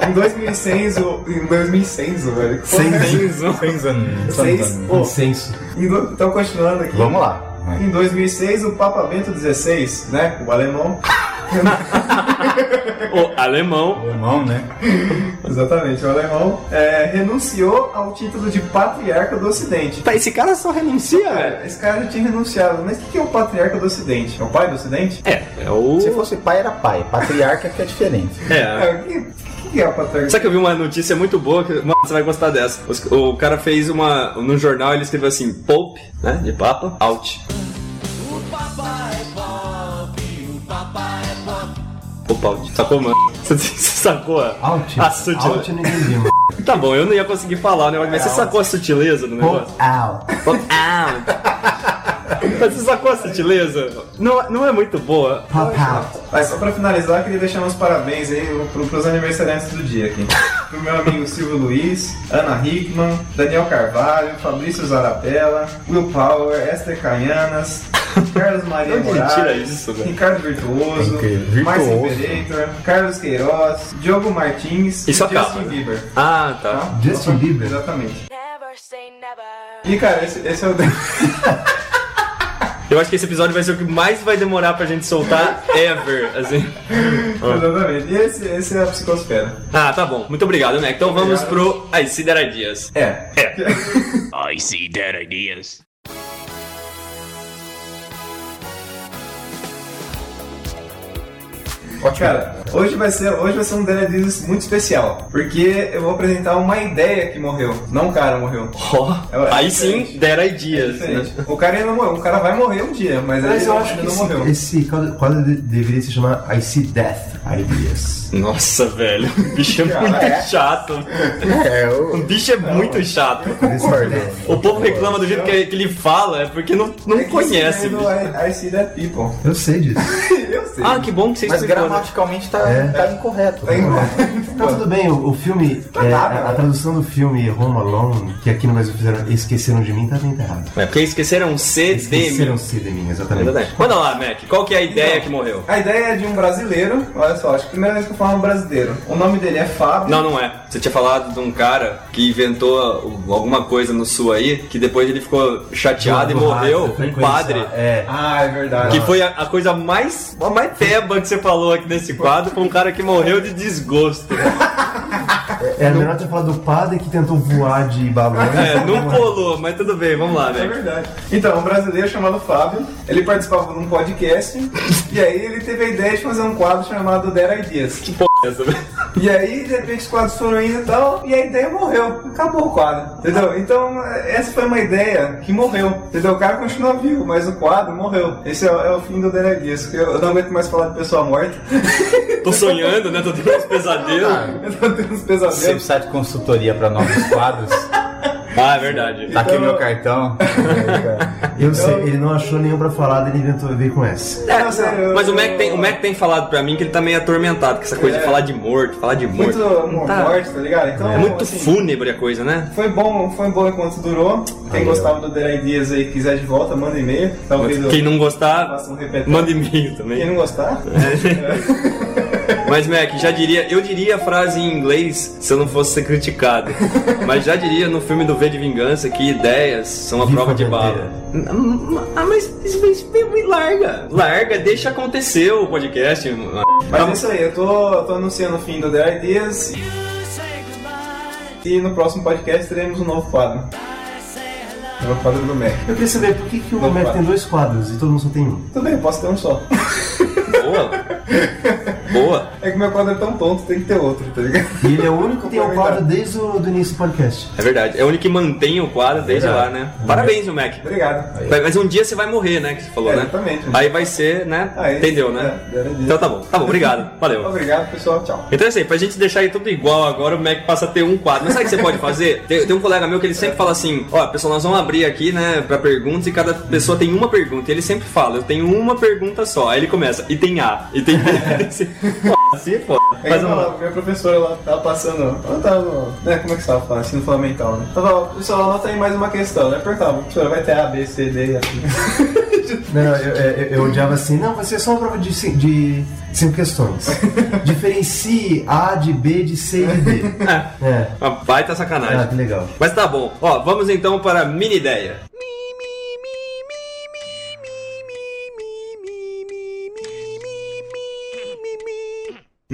Em 2006, o... Em 2006, velho. Incenso. em do- Então, continuando aqui. Vamos lá. Em 2006, o Papa Bento XVI, né? O alemão. O alemão. Irmão, né? Exatamente, o alemão. é, renunciou ao título de patriarca do Ocidente. Tá, esse cara só renuncia, velho. É, esse cara já tinha renunciado, mas o que que é o patriarca do Ocidente? É o pai do Ocidente? É, é o. Se fosse pai, era pai. Patriarca que é diferente. É, É, o que, o é? Sabe que eu vi uma notícia muito boa, que, mano, você vai gostar dessa. O cara fez uma. No jornal ele escreveu assim, Pope, né? De Papa, out. Pope out. Sacou, mano? Você, sacou Out. a sutileza? Out entendi, mano. Tá bom, eu não ia conseguir falar o negócio, mas você sacou a sutileza do negócio? Pop out. Pop out. Mas você sacou a sutileza? Não, não é muito boa. Pop out. Mas só pra finalizar, queria deixar uns parabéns aí pro, pros aniversariantes do dia aqui. Pro meu amigo Silvio Luiz, Ana Hickman, Daniel Carvalho, Fabrício Zarapella, Will Power, Esther Canhanas, Carlos Maria Onde Moraes, tira isso, velho? Ricardo Virtuoso, Incrível. Márcio. Imperator, Carlos Queiroz, Diogo Martins Isso e acaba, Justin? Bieber. Ah, tá. Tá? Justin Bieber? Exatamente. Never say never. E cara, esse, esse é o. Eu acho que esse episódio vai ser o que mais vai demorar pra gente soltar ever, assim. Exatamente. E esse, esse é a psicosfera. Ah, tá bom. Muito obrigado, né? Então vamos pro I See That Ideas. É. I see dead ideas. Cara, hoje vai ser, hoje vai ser um Deals muito especial, porque eu vou apresentar uma ideia que morreu, não um cara morreu. Ó, É, é aí sim, That É Ideas. diferente. né? O cara ainda não morreu, o cara vai morrer um dia, mas, Mas ele eu acho que não esse, morreu. esse quadro, quadro de- deveria se chamar I See Death Ideas. Nossa, velho. O bicho é muito é. chato. É, O o bicho é muito chato. O povo reclama do jeito que, ele fala, é porque não, não É conhece. I, I see that people. Eu sei disso. eu sei. Ah, que bom que você Mas explicou. né? gramaticalmente tá, É. tá incorreto. Tá igual. Não, tudo bem, o, o filme, é, nada, a, a tradução do filme Home Alone, que aqui no Brasil fizeram Esqueceram de Mim, tá bem errado. É porque esqueceram C, D, Esqueceram se de mim, exatamente. Exatamente. Manda lá, Mac. Qual que é a ideia que morreu? A ideia é de um brasileiro, olha só, acho que a primeira vez que eu falo um brasileiro. O nome dele é Fábio. Não, não é. Você tinha falado de um cara que inventou alguma coisa no sul aí, que depois ele ficou chateado e morreu. Um padre. É. Ah, é verdade. Que foi a, a coisa mais, a mais peba que você falou aqui nesse quadro, foi um cara que morreu de desgosto. É melhor ter falado do padre que tentou voar de balão. É, não colou, mas tudo bem, vamos lá, É né? verdade. Então, um brasileiro chamado Fábio, ele participava de um podcast e aí ele teve a ideia de fazer um quadro chamado Dead Ideas. Que porra é velho? E aí, de repente, os quadros foram indo e tal, e a ideia morreu. Acabou o quadro, entendeu? Então, essa foi uma ideia que morreu, entendeu? O cara continua vivo, mas o quadro morreu. Esse é, o- é o fim do Ideas, que eu não aguento mais falar de pessoa morta. Tô sonhando, né? Tô tendo uns pesadelos. eu tô tendo uns Você pesadelos. precisa de consultoria para novos quadros. Ah, é verdade. Tá aqui o meu cartão. Eu sei, ele não achou nenhum pra falar, ele inventou veio com essa. É, não, sério, eu- Mas o Mac, tem, o Mac tem falado pra mim que ele tá meio atormentado com essa coisa de É. falar de morto, falar de morto. Muito Tá. morte, tá ligado? Então, É muito assim, fúnebre a coisa, né? Foi bom, foi bom enquanto durou. Quem gostava do Dead Ideas aí quiser de volta, manda e-mail. Talvez Quem eu não gostar, um manda e-mail Quem também. não gostar, Mas, Mac, já diria, eu diria a frase em inglês se eu não fosse ser criticado. Mas já diria no filme do V de Vingança que ideias são a prova de bala. Ah, mas isso- larga. Larga, deixa acontecer o podcast. Mas é isso aí, eu tô, eu tô anunciando o fim do The Ideas. E no próximo podcast teremos um novo quadro. O quadro do Mac. Eu queria saber por que, que o Mac quadro. tem dois quadros e todo mundo só tem um. Tudo bem, posso ter um só. Boa. Boa. É que meu quadro é tão tonto, tem que ter outro, tá ligado? E ele é o único que tem um quadro desde o do início do podcast. É verdade. É o único que mantém o quadro desde lá, né? Parabéns, o Mac. Obrigado. Mas um dia você vai morrer, né? Que você falou, É, né? exatamente. Aí vai ser, né? Aí, Entendeu, né? é, era disso. então tá bom. Tá bom, obrigado. Valeu. Obrigado, pessoal. Tchau. Então é isso aí, pra gente deixar aí tudo igual agora, o Mac passa a ter um quadro. Mas sabe o que você pode fazer? Tem, tem um colega meu que ele sempre fala assim: Ó, pessoal, nós vamos abrir aqui, né, pra perguntas e cada pessoa tem uma pergunta. E ele sempre fala: Eu tenho uma pergunta só. Aí ele começa: E tem A, e tem B, tem C. Pô, é Faz uma. falava, minha professora lá tava passando. Ela tava. Né, como é que você tava falando? Ensino fundamental, né? Tava, professora, anota aí mais uma questão, né? Perguntava, professora, vai ter A, B, C, D e assim. Não, eu, eu, eu odiava assim, não, vai ser só uma prova de, de cinco questões. Diferencie A de B de C e de D. É. Uma baita sacanagem. Ah, que legal. Mas tá bom. Ó, vamos então para a mini ideia.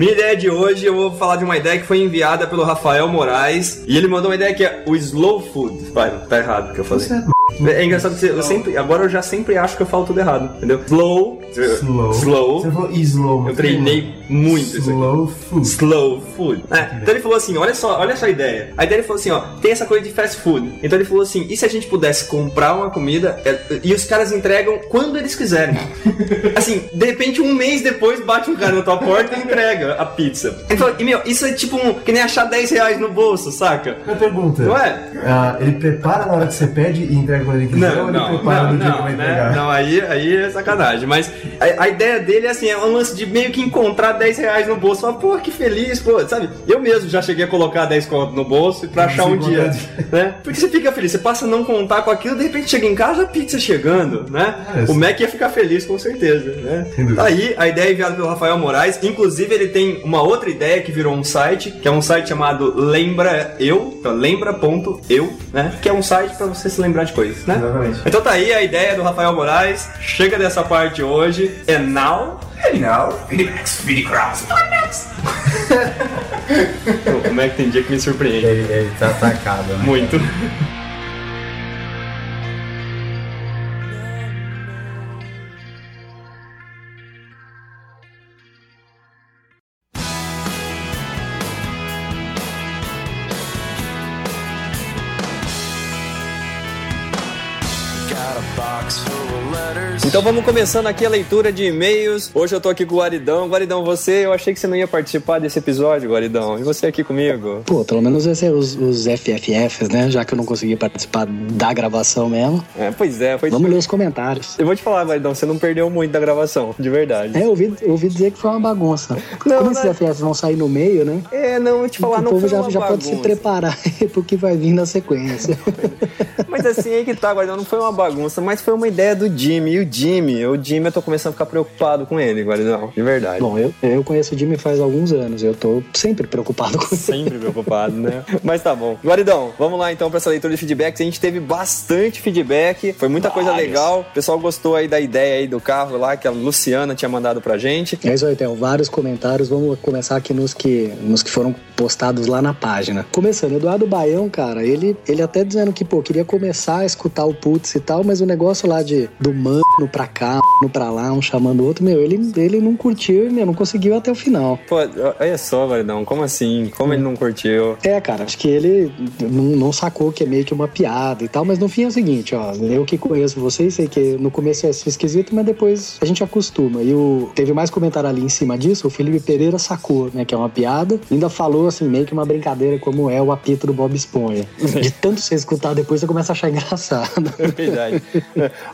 Minha ideia de hoje, eu vou falar de uma ideia que foi enviada pelo Rafael Moraes. E ele mandou uma ideia que é o slow food. Pai, tá errado o que eu falei. Certo. É engraçado que você- eu sempre, agora eu já sempre acho que eu falo tudo errado, entendeu? Slow Slow. Slow. Você falou slow. Eu treinei muito isso aqui. Slow food. Slow food. É, então ele falou assim: olha só, olha só a ideia. A ideia ele falou assim: ó, tem essa coisa de fast food. Então ele falou assim: e se a gente pudesse comprar uma comida é, e os caras entregam quando eles quiserem? assim, de repente, um mês depois bate um cara na tua porta e entrega a pizza. Ele falou: e meu, isso é tipo um, que nem achar 10 reais no bolso, saca? Uma pergunta. Não é? Ah, ele prepara na hora que você pede e entrega quando ele quiser Não, ou ele não, prepara não, no dia que não, vai né? entregar? Não, aí, aí é sacanagem. Mas a, a ideia dele é assim, é um lance de meio que encontrar 10 reais no bolso. Fala, pô, que feliz, pô, sabe? Eu mesmo já cheguei a colocar 10 conto no bolso pra achar um dia, né? Porque você fica feliz, você passa a não contar com aquilo, de repente chega em casa, a pizza chegando, né? É, o Mac ia ficar feliz com certeza, né? Tá aí, a ideia é enviada pelo Rafael Moraes. Inclusive, ele tem uma outra ideia que virou um site, que é um site chamado Lembra Eu, então, lembra.eu, né? Que é um site pra você se lembrar de coisas, né? Exatamente. Então tá aí a ideia do Rafael Moraes. Chega dessa parte hoje. É now. Hey now. Pô, Como é que tem dia que me surpreende? Ele, ele tá atacado, né? Muito. Então vamos começando aqui a leitura de e-mails. Hoje eu tô aqui com o Guaridão. Guaridão, você, eu achei que você não ia participar desse episódio, Guaridão. E você aqui comigo? Pô, pelo menos vai ser os, os FFFs, né? Já que eu não consegui participar da gravação mesmo. É, pois é, foi. Vamos ler os comentários. Eu vou te falar, Guaridão, você não perdeu muito da gravação, de verdade. É, eu ouvi, eu ouvi dizer que foi uma bagunça. Não, Como esses FFs vão sair no meio, né? É, não, eu te falar, o não povo foi já, já pode se preparar pro que vai vir na sequência. Mas assim, aí que tá, Guardão, não foi uma bagunça, mas foi uma ideia do Jimmy. E o Jimmy, o Jimmy, eu tô começando a ficar preocupado com ele, Guardão, de verdade. Bom, eu, eu conheço o Jimmy faz alguns anos. Eu tô sempre preocupado com isso. Sempre preocupado, né? Mas tá bom. Guaridão, vamos lá então pra essa leitura de feedbacks. A gente teve bastante feedback, foi muita coisa Vários. legal. O pessoal gostou aí da ideia aí do carro lá que a Luciana tinha mandado pra gente. É isso aí, tem vários comentários. Vamos começar aqui nos que, nos que foram postados lá na página. Começando, Eduardo Baião, cara, ele, ele até dizendo que, pô, queria começar a escutar o Putz e tal, mas o negócio lá de do mano pra cá, mano pra lá, um chamando o outro, meu, ele, ele não curtiu e, meu, não conseguiu até o final. Pô, olha só, Guaridão, como assim? Como ele não curtiu? É, cara, acho que ele não, não sacou que é meio que uma piada e tal, mas no fim é o seguinte, ó, eu que conheço vocês, sei que no começo é esquisito, mas depois a gente acostuma. E o, teve mais comentário ali em cima disso, o Felipe Pereira sacou, né, que é uma piada, ainda falou assim, meio que uma brincadeira como é o apito do Bob Esponja. De tanto você escutar depois, você começa a achar engraçado. É verdade.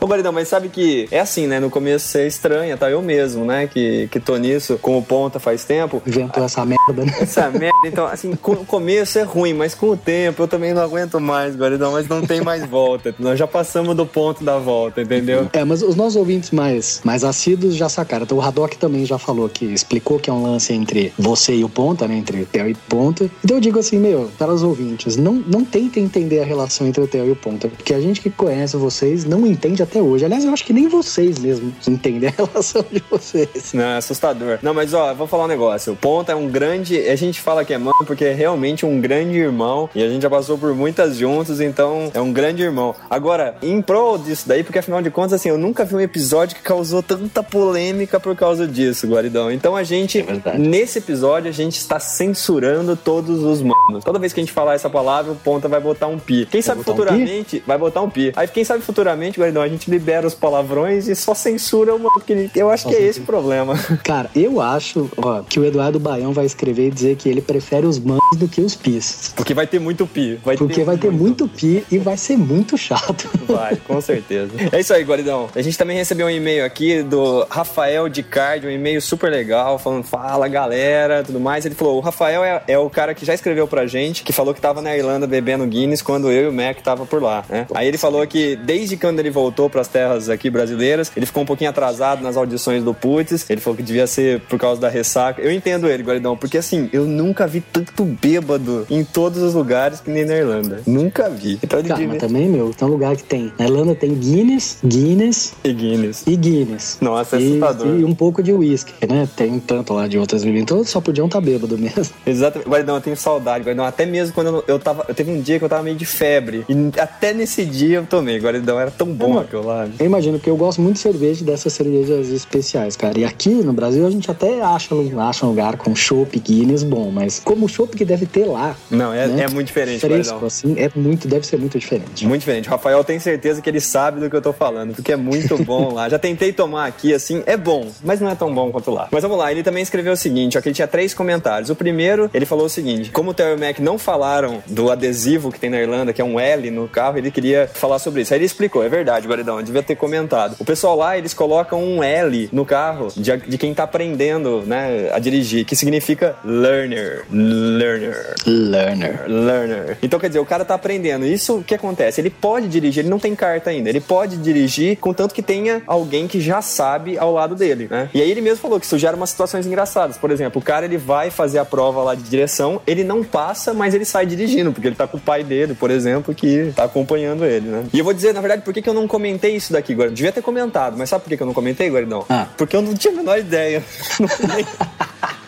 Ô, Guaridão, mas sabe que é assim, né? No começo você estranha, tá? Eu mesmo, né? Que, que tô nisso com o Ponta faz tempo. Inventou essa merda, né? Essa merda, então, assim, com o começo é ruim, mas com o tempo eu também não aguento mais, Guaridão, mas não tem mais volta. Nós já passamos do ponto da volta, entendeu? É, mas os nossos ouvintes mais, mais assíduos já sacaram. Então o Haddock também já falou que explicou que é um lance entre você e o Ponta, né? Entre Theo e Ponta. Então eu digo assim, meu, para os ouvintes, não, não tentem entender a relação entre o Theo e o Ponta, porque a gente que conhece vocês não entende até hoje. Aliás, eu acho que nem vocês mesmo entendem a relação de vocês. Não, é assustador. Não, mas ó, eu vou falar um negócio. O Ponta é um grande. A gente fala que é mano porque é realmente um grande irmão. E a gente já passou por muitas juntos, então é um grande irmão. Agora, em prol disso daí, porque afinal de contas, assim, eu nunca vi um episódio que causou tanta polêmica por causa disso, Guaridão. Então a gente, verdade. nesse episódio, a gente está censurando todos os manos. Toda vez que a gente falar essa palavra, o Ponta vai botar um pi. Quem sabe botar um futuramente, vai botar um pi. Aí quem sabe futuramente, Guaridão, a gente libera os palavrões e só censura. Porque eu acho que é esse o problema. Cara, eu acho ó, que o Eduardo Baião vai escrever e dizer que ele prefere os mãos do que os pis. Porque vai ter muito pi. Vai Porque vai ter muito pi e vai ser muito chato. Vai, com certeza. É isso aí, Guaridão. A gente também recebeu um e-mail aqui do Rafael de Card, um e-mail super legal, falando, fala galera, tudo mais. Ele falou: o Rafael é, é o cara que já escreveu pra gente, que falou que tava na Irlanda bebendo Guinness quando eu e o Mac tava por lá, né? Aí ele falou que desde quando ele voltou pras terras aqui brasileiras, ele ficou um pouquinho atrasado nas audições do Putz. Ele falou que devia ser por causa da ressaca. Eu entendo ele, Guaridão, porque assim, eu nunca vi tanto bêbado em todos os lugares que nem na Irlanda. Nunca vi. Então Cara, mas devia... também, meu, tem um lugar que tem. Na Irlanda tem Guinness, Guinness E Guinness. e Guinness. Nossa, é e, assustador. e um pouco de uísque, né? Tem um tanto lá de outras bebidas. Então só podiam estar bêbado mesmo. Exatamente. Guardão, eu tenho saudade, Guardão. Até mesmo quando eu, eu tava. Eu teve um dia que eu tava meio de febre. E até nesse dia eu tomei. Guardão, era tão bom aquilo lá. Eu imagino que eu gosto muito de cerveja dessas cervejas especiais, cara. E aqui no Brasil a gente até acha, acha um lugar com chopp Guinness bom, mas como o chopp que deve ter lá. Não, é, né? é muito diferente, Fresco, assim, é muito, deve ser muito diferente. Muito diferente. O Rafael tem certeza que ele sabe do que eu tô falando, porque é muito bom lá. Já tentei tomar aqui, assim, é bom, mas não é tão bom quanto lá. Mas vamos lá, ele também escreveu o seguinte, ó, que ele tinha três comentários. O primeiro, ele falou o seguinte, como o Terry Mac não falaram do adesivo que tem na Irlanda, que é um L no carro, ele queria falar sobre isso. Aí ele explicou, é verdade, Guaridão, devia ter comentado. O pessoal lá, eles colocam um L no carro de, de quem tá aprendendo, né, a dirigir, que significa learner. Learner. Learner. Learner. Então, quer dizer, o cara tá aprendendo. Isso o que acontece? Ele pode dirigir, ele não tem carta ainda. Ele pode dirigir, contanto que tenha alguém que já sabe ao lado dele, né? E aí ele mesmo falou que isso gera umas situações engraçadas. Por exemplo, o cara ele vai fazer a prova lá de direção, ele não passa, mas ele sai dirigindo, porque ele tá com o pai dele, por exemplo, que tá acompanhando ele, né? E eu vou dizer, na verdade, por que, que eu não comentei isso daqui, Guardão? Devia ter comentado, mas sabe por que, que eu não comentei, Guardão? Ah. Porque eu não tinha a menor ideia.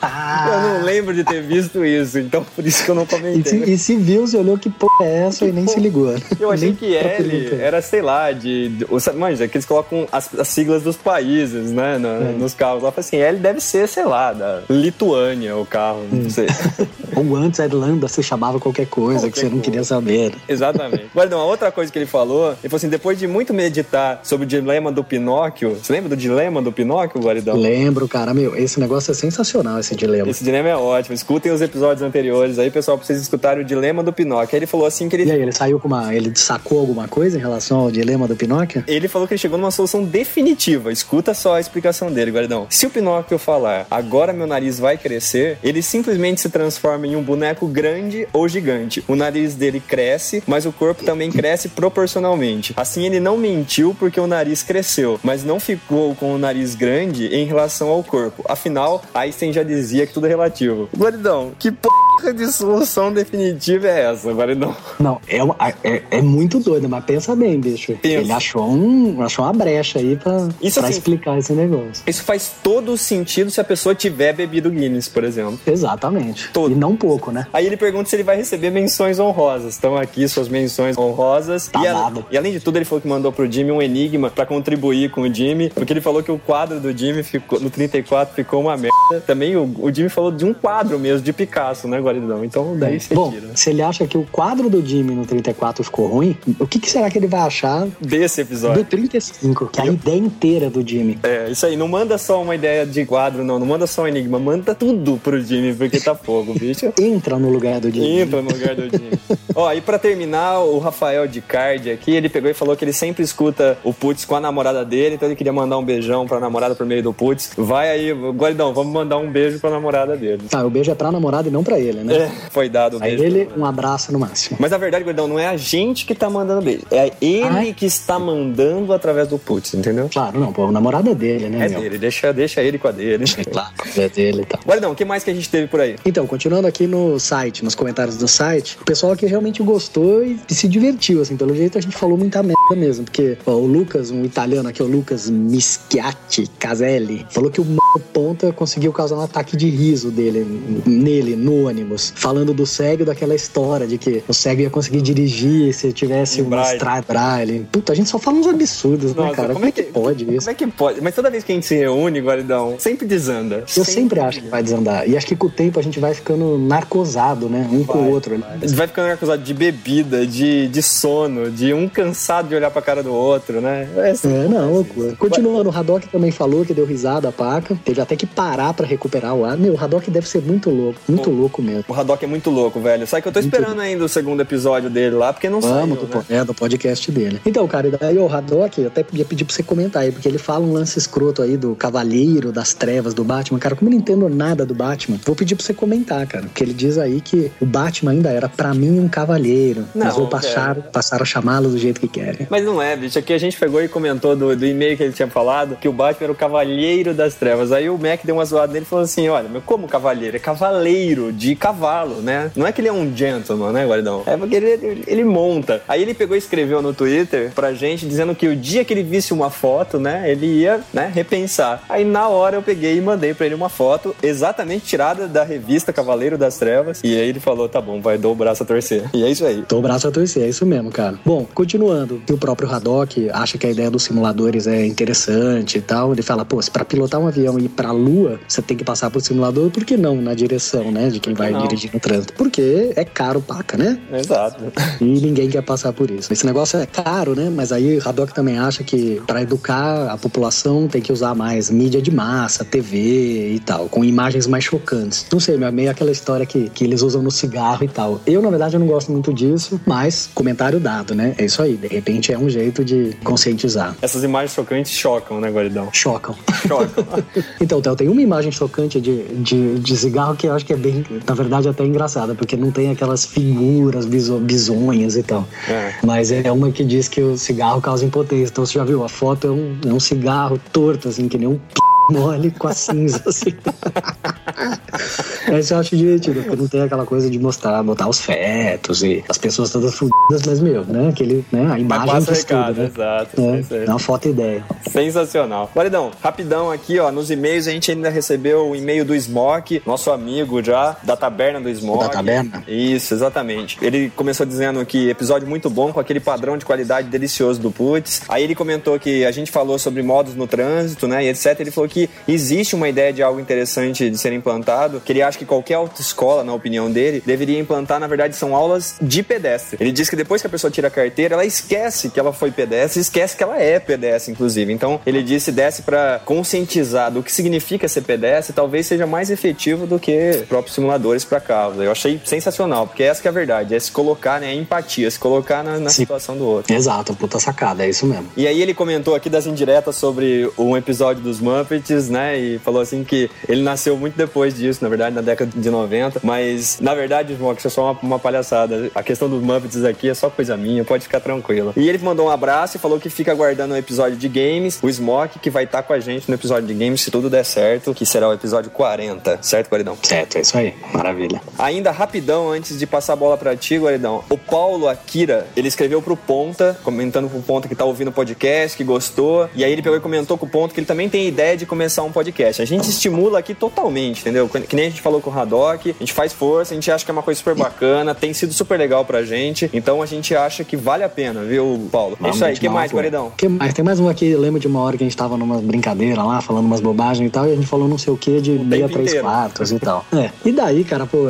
eu não lembro de ter visto isso, então por isso que eu não E comentei. se, e se viu, você olhou que porra é essa e nem se ligou. né? Eu achei que L era, sei lá, de. de manja, que eles colocam as, as siglas dos países, né? na- É. Nos carros. Lá assim, L deve ser, sei lá, da Lituânia o carro. Hum. Não sei. Ou antes a Irlanda você chamava qualquer coisa que Qualquer você não coisa. queria saber. Exatamente. Guardão, a outra coisa que ele falou, ele falou assim: depois de muito meditar sobre o dilema do Pinóquio, você lembra do dilema do Pinóquio, Guaridão? Lembro, cara, meu, esse negócio é sensacional, esse dilema. Esse dilema é ótimo. Escutem os episódios anteriores aí, pessoal, pra vocês escutarem o dilema do Pinóquio. Aí ele falou assim que ele E aí, ele saiu com uma. Ele sacou alguma coisa em relação ao dilema do Pinóquio? Ele falou que ele chegou numa solução definitiva. Escuta só a explicação dele, Guardão. Se o Pinóquio falar, agora meu nariz vai crescer, ele simplesmente se transforma em um boneco grande ou gigante. O nariz dele cresce, mas o corpo também cresce proporcionalmente. Assim, ele não mentiu porque o nariz cresceu, mas não ficou com o nariz grande em relação ao corpo. Afinal, Einstein já dizia que tudo é relativo. Guardão, que porra de solução definitiva é essa, Guardão? Não, é, uma- é, é muito doido, mas pensa bem, bicho. Pensa. Ele achou, um, achou uma brecha aí pra, Isso pra assim- explicar esse negócio. Isso faz todo sentido se a pessoa tiver bebido Guinness, por exemplo. Exatamente. Todo. E não pouco, né? Aí ele pergunta se ele vai receber menções honrosas. Estão aqui suas menções honrosas. Tá e, a- e além de tudo, ele falou que mandou pro Jimmy um enigma pra contribuir com o Jimmy, porque ele falou que o quadro do Jimmy ficou, no 34 ficou uma merda. Também o, o Jimmy falou de um quadro mesmo, de Picasso, né, Guaridão? Então daí você Bom, tira. se ele acha que o quadro do Jimmy no 34 ficou ruim, o que, que será que ele vai achar Desse do episódio. 35? Que é a ideia inteira do Jimmy. É, isso aí, não manda só uma ideia de quadro, não. Não manda só um enigma, manda tudo pro Jimmy, porque tá fogo, bicho. Entra no lugar do Jimmy. Entra no lugar do Jimmy. Ó, e pra terminar, o Rafael de Card aqui, ele pegou e falou que ele sempre escuta o Putz com a namorada dele, então ele queria mandar um beijão pra namorada por meio do Putz. Vai aí, Guaridão, vamos mandar um beijo pra namorada dele. Tá, o beijo é pra namorada e não pra ele, né? É, foi dado o Aí beijo. ele, um abraço no máximo. Mas a verdade, Guardão, não é a gente que tá mandando beijo. É ele Ai. que está mandando através do Putz, entendeu? Claro, não, pô, a namorada é dele, né, É meu? dele, deixa, deixa ele com a dele. É claro, é dele e tal. Guardão, o que mais que a gente teve por aí? Então, continuando aqui no site, nos comentários do site, o pessoal aqui realmente gostou e, e se divertiu, assim, pelo jeito a gente falou muita merda mesmo, porque ó, o Lucas, um italiano aqui, o Lucas Mischiatti Caselli, falou que o mano Ponta conseguiu causar um ataque de riso dele, nele, no ônibus, falando do cego daquela história de que o cego ia conseguir dirigir se tivesse uma braille. Puta, a gente só fala uns absurdos, né, Nossa, cara? como é que- pode isso? Como é que pode? Mas toda vez que a gente se reúne, Guaridão, sempre desanda. Eu sempre acho que vai desandar. E acho que com o tempo a gente vai ficando narcosado, né? Um com o outro. né? Vai ficando acusado de bebida, de, de sono, de um cansado de olhar pra cara do outro, né? É. É, não, loucura. Continuando, o Haddock também falou que deu risada a paca. Teve até que parar pra recuperar o ar. Meu, o Haddock deve ser muito louco. Muito louco mesmo. O Haddock é muito louco, velho. Sabe que eu tô esperando ainda o segundo episódio dele lá, porque não Vamos, saiu, do, né? é, do podcast dele. Então, cara, e daí o Haddock, eu até ia pedir pra você comentar aí, porque ele fala um lance escroto aí do Cavaleiro das Trevas do Batman. Cara, como eu não entendo nada do Batman, vou pedir pra você comentar, cara. Porque ele diz aí que o Batman ainda era pra mim um cavaleiro. mas Não, vou passar, velho. passar a chamá-lo do jeito que querem. Mas não é, bicho. Aqui a gente pegou e comentou do, do e-mail que ele tinha falado que o Batman era o Cavalheiro das Trevas. Aí o Mac deu uma zoada nele e falou assim: olha, meu, como cavaleiro? É cavaleiro de cavalo, né? Não é que ele é um gentleman, né, Guardão? É porque ele, ele, monta. Aí ele pegou e escreveu no Twitter pra gente dizendo que o dia que ele visse uma foto, né, ele ia, né, repensar. Aí na hora eu peguei e mandei pra ele uma foto exatamente tirada da revista Cavaleiro das Trevas. E aí ele falou: tá bom, vai, dou o braço a torcer. E é isso aí. Tô o braço a torcer, é isso mesmo, cara. Bom, continuando, o próprio Haddock acha que a ideia dos simuladores é interessante e tal. Ele fala, pô, se pra pilotar um avião e ir pra lua, você tem que passar por simulador, por que não na direção, né, de quem vai não? dirigir no trânsito? Porque é caro paca, né? Exato. E ninguém quer passar por isso. Esse negócio é caro, né? Mas aí Haddock também acha que pra educar a população tem que usar mais mídia de massa, TV e tal, com imagens mais chocantes. Não sei, é meio aquela história que, que eles usam no cigarro e tal. Eu, na verdade, eu não gosto muito disso, mas comentário dado, né? É isso aí. De repente é um jeito de conscientizar. Essas imagens chocantes chocam, né, Guaridão? Chocam. Chocam. Então, Theo, tem uma imagem chocante de, de, de cigarro que eu acho que é bem, na verdade, até engraçada, porque não tem aquelas figuras biso- bizonhas e tal. É. Mas é uma que diz que o cigarro causa impotência. Então, você já viu? A foto é um, é um cigarro torto, assim, que nem um p mole com a cinza, assim. Essa eu acho divertido, porque não tem aquela coisa de mostrar, botar os fetos e as pessoas todas fudidas, mas, meu, né? Aquele, né? A Mas imagem tudo, recado, né? exato. É, É aí. é uma foto ideia. Sensacional. Guaridão, rapidão aqui, ó, nos e-mails a gente ainda recebeu o e-mail do Smoke, nosso amigo já, da taberna do Smoke. Da taberna? Isso, exatamente. Ele começou dizendo que episódio muito bom, com aquele padrão de qualidade delicioso do Putz. Aí ele comentou que a gente falou sobre modos no trânsito, né, e etc. Ele falou que existe uma ideia de algo interessante de ser implantado, que ele acha que qualquer autoescola, na opinião dele, deveria implantar, na verdade, são aulas de pedestre. Ele diz que depois que a pessoa tira a carteira, ela esquece que ela foi pedestre, esquece que ela é pedestre, inclusive. Então, ele disse desse para conscientizar do que significa ser pedestre, talvez seja mais efetivo do que os próprios simuladores para carros. Eu achei sensacional, porque essa que é a verdade, é se colocar, né, a empatia, se colocar na, na situação do outro. Exato, puta sacada, é isso mesmo. E aí ele comentou aqui das indiretas sobre um episódio dos Muppets, né? E falou assim que ele nasceu muito depois disso, na verdade, na década de 90. Mas, na verdade, Smoke, isso é só uma, uma palhaçada. A questão dos Muppets aqui é só coisa minha, pode ficar tranquilo. E ele mandou um abraço e falou que fica aguardando o episódio de games, o Smoke, que vai estar com a gente no episódio de games, se tudo der certo, que será o episódio 40, certo, Guaridão? Certo, é isso aí. Maravilha. Ainda rapidão, antes de passar a bola pra ti, Guaridão, o Paulo Akira, ele escreveu pro Ponta, comentando pro Ponta que tá ouvindo o podcast, que gostou, e aí ele pegou e comentou com o Ponta que ele também tem ideia de começar um podcast. A gente estimula aqui totalmente, entendeu? Que nem a gente falou com o Haddock, a gente faz força, a gente acha que é uma coisa super bacana, tem sido super legal pra gente, então a gente acha que vale a pena, viu, Paulo? É isso aí, que mais, Guaridão? Que mais? Tem mais um aqui, eu lembro de uma hora que a gente tava numa brincadeira lá, falando umas bobagens e tal, e a gente falou não sei o que de meia, três inteiro. quartos e tal. É. E daí, cara, pô,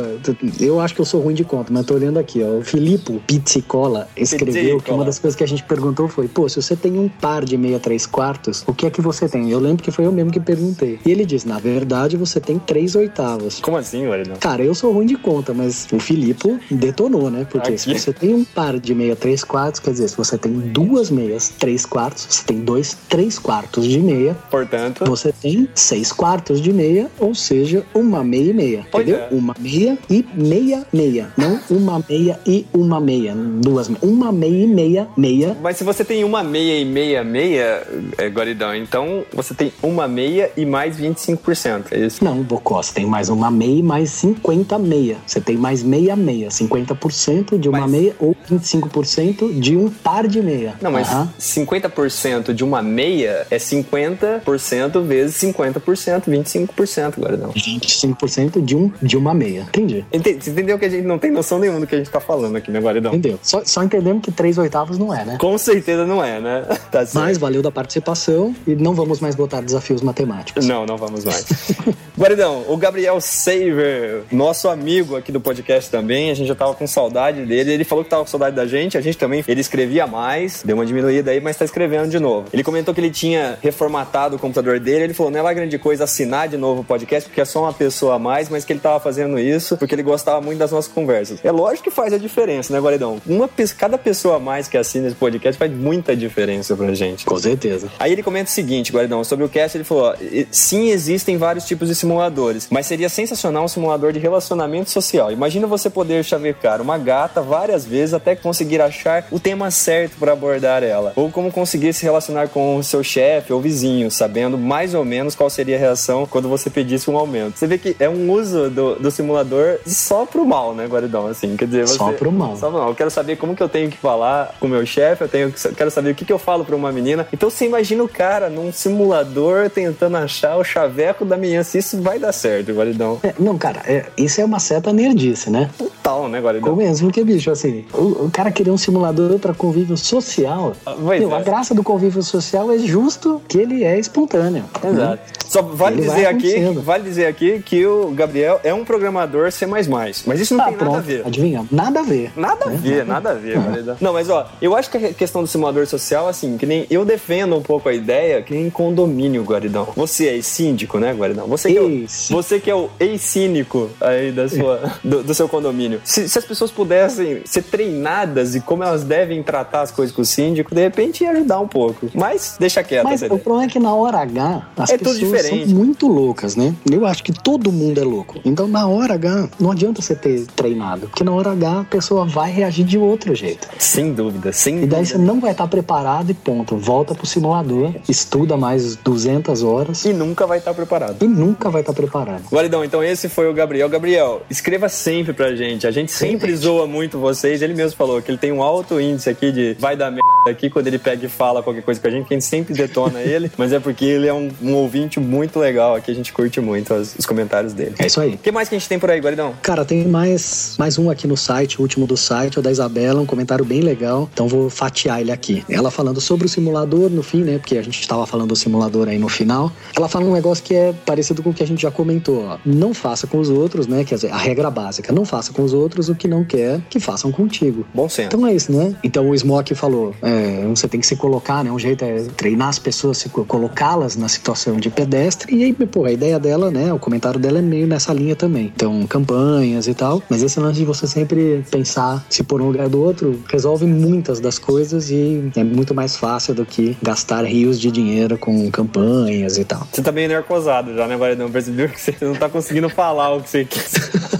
eu acho que eu sou ruim de conta, mas tô olhando aqui, ó. O Filipe Pizzicola escreveu que Pizzicola. uma das coisas que a gente perguntou foi, pô, se você tem um par de meia, três quartos, o que é que você tem? Eu lembro que foi eu mesmo que perguntei. E ele diz, na verdade, você tem três oitavos. Como assim, Guaridão? Cara, eu sou ruim de conta, mas o Filipe detonou, né? Porque se Aqui. você tem um par de meia três quartos, quer dizer, se você tem duas meias três quartos, você tem dois três quartos de meia, Portanto, você tem seis quartos de meia, ou seja, uma meia e meia, Pois entendeu? é. Uma meia e meia meia, não uma meia e uma meia, duas meias, uma meia e meia meia. Mas se você tem uma meia e meia meia, é, Guaridão, então você tem uma meia e mais 25%, é isso? Não, Bocó, você tem mais uma meia mais 50 meia. Você tem mais meia meia, 50% de uma Mas- meia ou 25% de um par de meia. Não, mas Aham. 50% de uma meia é 50% vezes 50%, 25%, Guaridão. 25% de, um, de uma meia. Entendi. Ente- Você entendeu que a gente não tem noção nenhuma do que a gente tá falando aqui, né, Guaridão? Entendeu? Só, só entendemos que 3 oitavos não é, né? Com certeza não é, né? Tá certo. Mas valeu da participação e não vamos mais botar desafios matemáticos. Não, não vamos mais. Guaridão, o Gabriel Saver, nosso amigo aqui do podcast também, a gente já tava com saudade dele. Ele falou que tava com saudade da gente, a gente também. Ele escrevia mais, deu uma diminuída aí, mas tá escrevendo de novo. Ele comentou que ele tinha reformatado o computador dele. Ele falou: não é lá grande coisa assinar de novo o podcast, porque é só uma pessoa a mais, mas que ele tava fazendo isso porque ele gostava muito das nossas conversas. É lógico que faz a diferença, né, Guaridão? Uma, cada pessoa a mais que assina esse podcast faz muita diferença pra gente. Com certeza. Aí ele comenta o seguinte, Guaridão, sobre o cast, ele falou: ó, sim, existem vários tipos de simuladores, mas seria sensacional funcionar um simulador de relacionamento social. Imagina você poder chavecar uma gata várias vezes até conseguir achar o tema certo para abordar ela. Ou como conseguir se relacionar com o seu chefe ou vizinho, sabendo mais ou menos qual seria a reação quando você pedisse um aumento. Você vê que é um uso do, do simulador só pro mal, né, Guaridão? Assim, quer dizer, você... Só pro mal. Só pro mal. Eu quero saber como que eu tenho que falar com o meu chefe, eu tenho que- quero saber o que, que eu falo pra uma menina. Então você imagina o cara num simulador tentando achar o chaveco da menina. Se isso vai dar certo, Guaridão. É, não, cara, é, isso é uma certa nerdice, né? Total, né, Guaridão? Mesmo, porque, bicho, assim, o, o cara queria um simulador pra convívio social. pois Meu, é. A graça do convívio social é justo que ele é espontâneo. né? Exato. Só vale Ele vai dizer aqui, vale dizer aqui que o Gabriel é um programador C++. Mas isso não Ah, tem nada a pronto. ver. Adivinha? Nada a ver. Nada a ver, nada a ver, Guaridão. Não, mas ó, eu acho que a questão do simulador social, assim, que nem eu defendo um pouco a ideia, que nem condomínio, Guaridão. Você é síndico, né, Guaridão? Você que é o, você que é o ex-cínico aí da sua, do, do seu condomínio. Se, se as pessoas pudessem ser treinadas e como elas devem tratar as coisas com o síndico, de repente ia ajudar um pouco. Mas deixa quieto. Mas o problema é que na hora H, as É pessoas são muito loucas, né? Eu acho que todo mundo é louco. Então, na hora H, não adianta você ter treinado. Porque na hora H, a pessoa vai reagir de outro jeito. Sem dúvida, sem E daí dúvida. você não vai estar preparado e ponto. Volta pro simulador, estuda mais 200 horas E nunca vai estar preparado. e nunca vai estar preparado. Guaridão, então esse foi o Gabriel. Gabriel, escreva sempre pra gente. A gente sempre zoa muito vocês. Ele mesmo falou que ele tem um alto índice aqui de vai dar merda aqui quando ele pega e fala qualquer coisa com a gente, que a gente sempre detona ele. Mas é porque ele é um, um ouvinte muito legal aqui. A gente curte muito os, os comentários dele. É isso aí. O que mais que a gente tem por aí, Guaridão? Cara, tem mais, mais um aqui no site, o último do site, o da Isabela, um comentário bem legal. Então vou fatiar ele aqui. Ela falando sobre o simulador no fim, né? Porque a gente estava falando do simulador aí no final. Ela fala um negócio que é parecido com o que a gente já comentou. Ó. Não faça com os outros, né? Quer dizer, a regra básica. Não faça com os outros o que não quer que façam contigo. Bom senso. Então é isso, né? Então o Smoke falou, é, você tem que se colocar, né? Um jeito é treinar as pessoas, colocá-las na situação de pedestre. E aí, pô, a ideia dela, né? O comentário dela é meio nessa linha também. Então, campanhas e tal. Mas esse lance de você sempre pensar se por um lugar do outro resolve muitas das coisas e é muito mais fácil do que gastar rios de dinheiro com campanhas e tal. Você tá meio nercosado já, né, Guaridão? Percebeu que você não tá conseguindo falar o que você quer.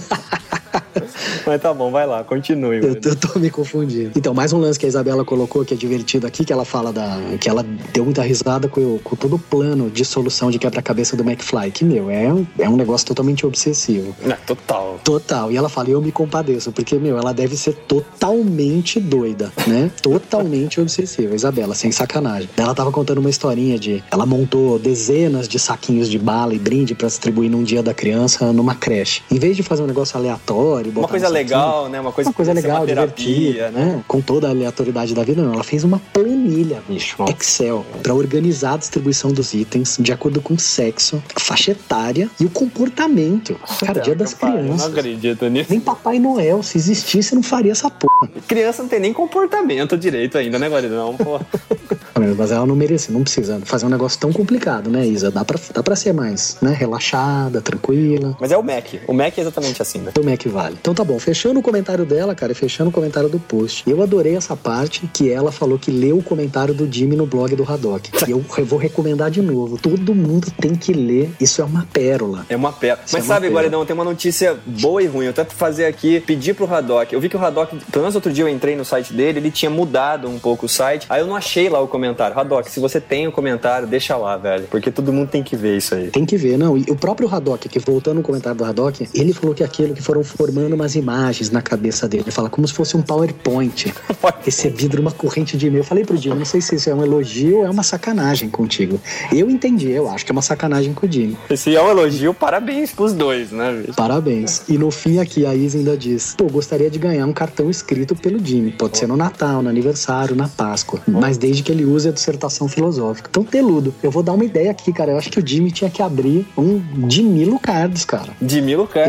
Mas tá bom, vai lá, continue. Eu, eu tô me confundindo. Então, mais um lance que a Isabela colocou que é divertido aqui, que ela fala da. que ela deu muita risada com, com todo o plano de solução de quebra-cabeça do McFly. Que, meu, é, um- é um negócio totalmente obsessivo. Não, total. Total. E ela fala, eu me compadeço, porque, meu, ela deve ser totalmente doida, né? Totalmente obsessiva. Isabela, sem sacanagem. Ela tava contando uma historinha de. Ela montou dezenas de saquinhos de bala e brinde pra distribuir num dia da criança numa creche. Em vez de fazer um negócio aleatório, botar coisa legal, né? Uma coisa, uma coisa legal, divertida, né? Com toda a aleatoriedade da vida, não. Ela fez uma planilha, bicho, Excel, pra organizar a distribuição dos itens de acordo com o sexo, a faixa etária e o comportamento. Cara, dia das Pai, eu Não crianças. acredito nisso. Nem Papai Noel, se existisse, não faria essa porra. Criança não tem nem comportamento direito ainda, né, Guaridão? Mas ela não merecia, não precisa fazer um negócio tão complicado, né, Isa? Dá pra, dá pra ser mais, né, relaxada, tranquila. Mas é o Mac. O Mac é exatamente assim, né? É que vale? Então tá bom, fechando o comentário dela, cara, e fechando o comentário do post. Eu adorei essa parte que ela falou que leu o comentário do Jimmy no blog do Haddock. E eu vou recomendar de novo. Todo mundo tem que ler. Isso é uma pérola. É uma pérola. Isso Mas é uma sabe, pérola. Guaridão, tem uma notícia boa e ruim. Eu tento fazer aqui, pedir pro Haddock. Eu vi que o Haddock, pelo menos outro dia eu entrei no site dele, ele tinha mudado um pouco o site. Aí eu não achei lá o comentário. Haddock, se você tem o comentário, deixa lá, velho. Porque todo mundo tem que ver isso aí. Tem que ver, não. E o próprio Haddock, aqui, voltando no comentário do Haddock, ele falou que aquilo que foram formando umas imagens na cabeça dele. Ele fala como se fosse um PowerPoint recebido numa corrente de e-mail. Eu falei pro Jimmy, não sei se isso é um elogio ou é uma sacanagem contigo. Eu entendi, eu acho que é uma sacanagem com o Jimmy. Esse é um elogio, parabéns pros dois, né, bicho? Parabéns. E no fim aqui, a Isa ainda diz: Pô, gostaria de ganhar um cartão escrito pelo Jimmy. Pode ser no Natal, no aniversário, na Páscoa. Mas desde que ele use a dissertação filosófica. Então, teludo, eu vou dar uma ideia aqui, cara. Eu acho que o Jimmy tinha que abrir um Dimilo Cards, cara.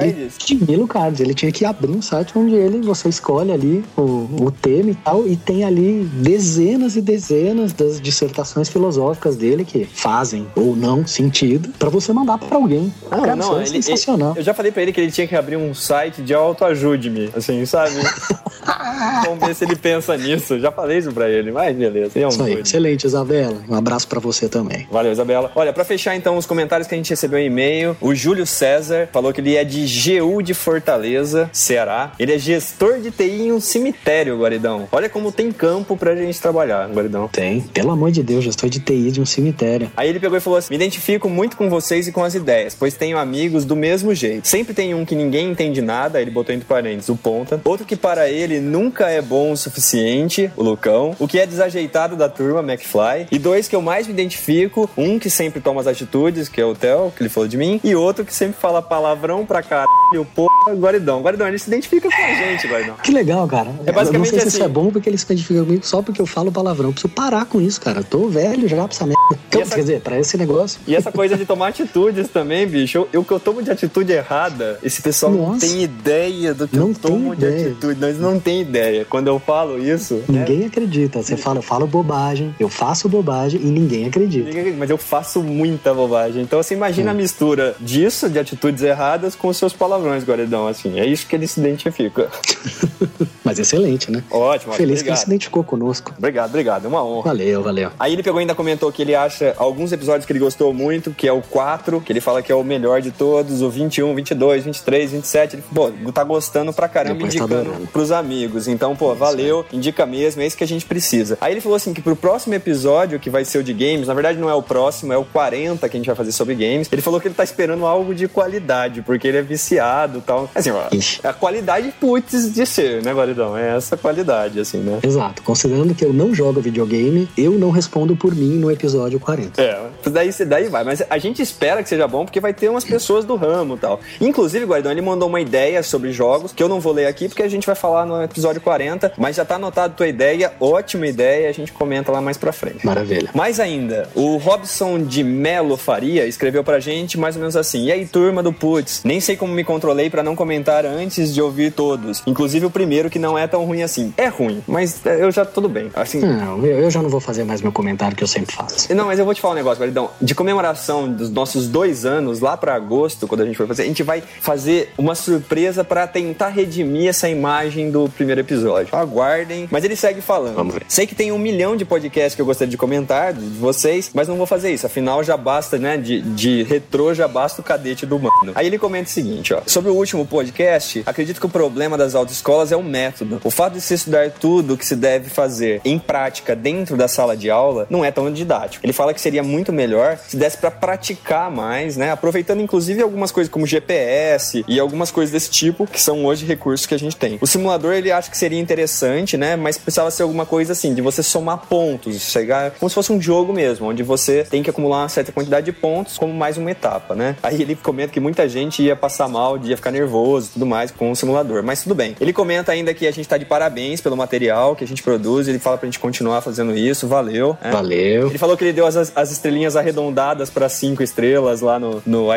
Ele, Cards. Dimilo Cards. Ele tinha que abrir um site onde ele, você escolhe ali o, o tema e tal, e tem ali dezenas e dezenas das dissertações filosóficas dele que fazem ou não sentido pra você mandar pra alguém. Não, cara, não, é ele- sensacional. Eu já falei pra ele que ele tinha que abrir um site de autoajude-me, assim, sabe? Vamos ver se ele pensa nisso. Já falei isso pra ele, mas beleza. Ele é um Isso aí. doido. Excelente, Isabela. Um abraço pra você também. Valeu, Isabela. Olha, pra fechar então os comentários que a gente recebeu em e-mail, o Júlio César falou que ele é de GU de Fortaleza, Ceará. Ele é gestor de TI em um cemitério, Guaridão. Olha como tem campo pra gente trabalhar, Guaridão. Tem. Pelo amor de Deus, gestor de TI de um cemitério. Aí ele pegou e falou assim: Me identifico muito com vocês e com as ideias, pois tenho amigos do mesmo jeito. Sempre tem um que ninguém entende nada, ele botou entre parênteses o ponta. Outro que para ele nunca é bom o suficiente, o Lucão. O que é desajeitado da turma, McFly. E dois que eu mais me identifico: um que sempre toma as atitudes, que é o Theo, que ele falou de mim, e outro que sempre fala palavrão pra caralho, porra, Guaridão. Guaridão, ele se identifica com a gente, Guaridão. Que legal, cara. É basicamente eu não sei se assim. isso é bom porque ele se identifica comigo só porque eu falo palavrão. Eu preciso parar com isso, cara. Eu tô velho já pra essa merda. Então, essa- Quer dizer, pra esse negócio. E essa coisa de tomar atitudes também, bicho. Eu, que eu tomo de atitude errada, esse pessoal não Nossa. tem ideia do que Não eu tomo de ideia. atitude. Nós não tem ideia. Quando eu falo isso, né? Ninguém acredita. Você fala, eu falo bobagem, eu faço bobagem e ninguém acredita. Ninguém acredita, Mas eu faço muita bobagem. Então, você imagina a mistura disso, de atitudes erradas, com os seus palavrões, Guaridão. Assim, é isso que ele se identifica. Mas excelente, né? Ótimo, Feliz que ele obrigado. se identificou conosco. Obrigado, obrigado. É uma honra. Valeu, valeu. Aí ele pegou e ainda comentou que ele acha alguns episódios que ele gostou muito, que é o 4, que ele fala que é o melhor de todos, o 21, 22, 23, 27. Ele, pô, tá gostando pra caramba, Depois tá indicando adorando. pros amigos. Então, pô, valeu, indica mesmo, é isso que a gente precisa. Aí ele falou assim que pro próximo episódio, que vai ser o de games, na verdade não é o próximo, é o 40 que a gente vai fazer sobre games. Ele falou que ele tá esperando algo de qualidade, porque ele é viciado e tal. Assim, ó, Ixi. A qualidade putz de ser, né, Guaridão? É essa qualidade, assim, né? Exato. Considerando que eu não jogo videogame, eu não respondo por mim no episódio 40. É, daí, daí vai. Mas a gente espera que seja bom porque vai ter umas pessoas do ramo e tal. Inclusive, Guardão, ele mandou uma ideia sobre jogos que eu não vou ler aqui porque a gente vai falar no episódio 40. Mas já tá anotado tua ideia, ótima ideia, a gente comenta lá mais pra frente. Maravilha. Mais ainda, o Robson de Melo Faria escreveu pra gente mais ou menos assim: E aí, turma do Putz? Nem sei como me controlei pra não comentar antes de ouvir todos. Inclusive o primeiro, que não é tão ruim assim. É ruim, mas é, eu já tudo bem. Assim, Não, eu, já não vou fazer mais meu comentário que eu sempre faço. não, mas eu vou te falar um negócio, Guaridão. De comemoração dos nossos dois anos, lá pra agosto, quando a gente for fazer, a gente vai fazer uma surpresa pra tentar redimir essa imagem do primeiro episódio. Aguardem. Mas ele segue falando. Vamos ver. Sei que tem um milhão de podcasts que eu gostaria de comentar, de vocês, mas não vou fazer isso. Afinal, já basta, né? De, de retrô, já basta o cadete do mano. Aí ele comenta o seguinte, ó. Sobre o último podcast, acredito que o problema das autoescolas é o método. O fato de se estudar tudo o que se deve fazer em prática dentro da sala de aula não é tão didático. Ele fala que seria muito melhor se desse pra praticar mais, né? Aproveitando inclusive algumas coisas como GPS e algumas coisas desse tipo, que são hoje recursos que a gente tem. O simulador ele acha que seria interessante, né? Mas precisava ser alguma coisa assim, de você somar pontos, chegar como se fosse um jogo mesmo, onde você tem que acumular uma certa quantidade de pontos como mais uma etapa, né? Aí ele comenta que muita gente ia passar mal, ia ficar nervoso tudo mais com o simulador, mas tudo bem. Ele comenta ainda que a gente tá de parabéns pelo material que a gente produz, ele fala pra gente continuar fazendo isso, valeu. né? Valeu. Ele falou que ele deu as, as estrelinhas arredondadas para cinco estrelas lá no, no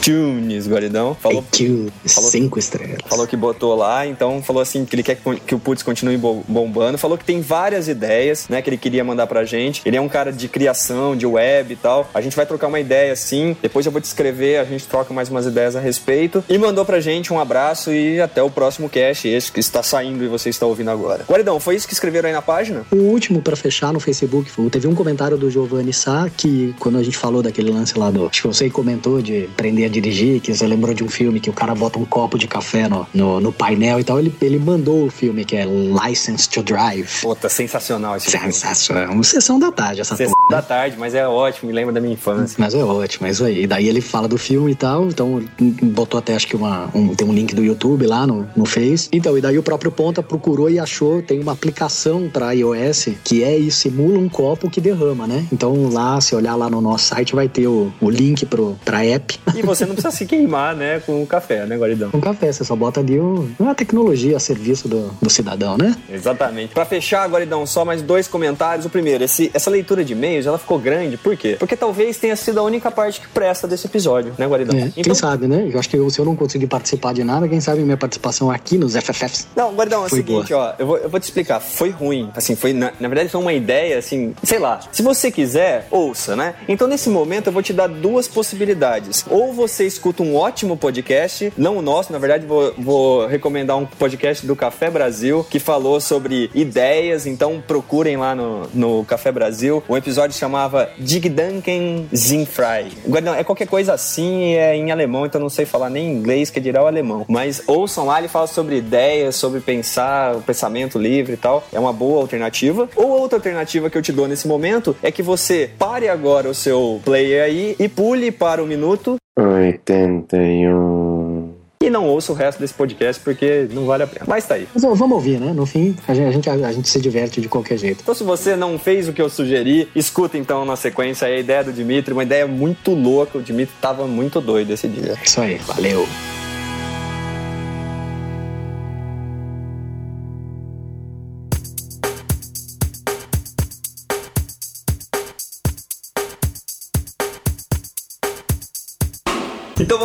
iTunes, Guaridão. Falou, IQ, cinco estrelas. falou que botou lá, então falou assim que ele quer que, que o Putz continue bo- bombando. Falou que tem várias ideias, né, que ele queria mandar pra gente. Ele é um cara de criação, de web e tal. A gente vai trocar uma ideia assim. Depois eu vou te escrever, a gente troca mais umas ideias a respeito. E mandou pra gente um abraço e até o próximo cast, esse que está saindo e você está ouvindo agora. Guaridão, foi isso que escreveram aí na página? O último pra fechar no Facebook, foi- teve um comentário do Giovanni Sá que quando a gente falou daquele lance lá do, acho que você comentou de aprender a dirigir, que você lembrou de um filme que o cara bota um copo de café no, no, no painel e tal, ele, ele mandou o filme que é License to Drive. Puta, sensacional esse filme. Sensacional. Uma sessão da tarde essa Sessão porra. da tarde, mas é ótimo, me lembra da minha infância. Mas é ótimo, é isso aí. E daí ele fala do filme e tal, então botou até acho que uma, um, tem um link do YouTube lá no, no Face. Então, e daí o próprio Ponta procurou e achou, tem uma aplicação para iOS que é e simula um copo que derrama, né? Então lá, se olhar lá no nosso site, vai ter o, o link pro, pra app. E você não precisa se queimar, né, com o café, né, Guaridão? Um café, você só bota ali o, a tecnologia a serviço do, do cidadão, né? Exatamente. Pra fechar, Guaridão, só mais dois comentários. O primeiro, esse, essa leitura de e-mail e-mails, ela ficou grande. Por quê? Porque talvez tenha sido a única parte que presta desse episódio, né, Guaridão? É, Quem sabe, né? Eu acho que eu- se eu não conseguir participar de nada, quem sabe minha participação aqui nos FFFs. Não, Guardão, é o seguinte, ó, eu vou, eu vou te explicar. Foi ruim. Assim, foi. Na, na verdade, foi uma ideia, assim, sei lá. Se você quiser, ouça, né? Então, nesse momento, eu vou te dar duas possibilidades. Ou você escuta um ótimo podcast, não o nosso, na verdade, vou, vou recomendar um podcast do Café Brasil que falou sobre ideias. Então, procurem lá no, no Café Brasil. O episódio chamava Dig Duncan Zinfrei. Guardão, é qualquer coisa assim, é em alemão, então não sei falar nem inglês, que dirá o alemão. Mas ouçam lá, ele fala sobre ideias, sobre pensar, o pensamento livre e tal. É uma boa alternativa. Ou outra alternativa que eu te dou nesse momento é que você pare agora o seu player aí e pule para o minuto 81. e não ouça o resto desse podcast porque não vale a pena. Mas tá aí. Mas ó, vamos ouvir, né? No fim, a gente, a gente, a gente se diverte de qualquer jeito. Então, se você não fez o que eu sugeri, escuta então na sequência aí a ideia do Dimitri, uma ideia muito louca. O Dimitri tava muito doido esse dia. Isso aí, valeu.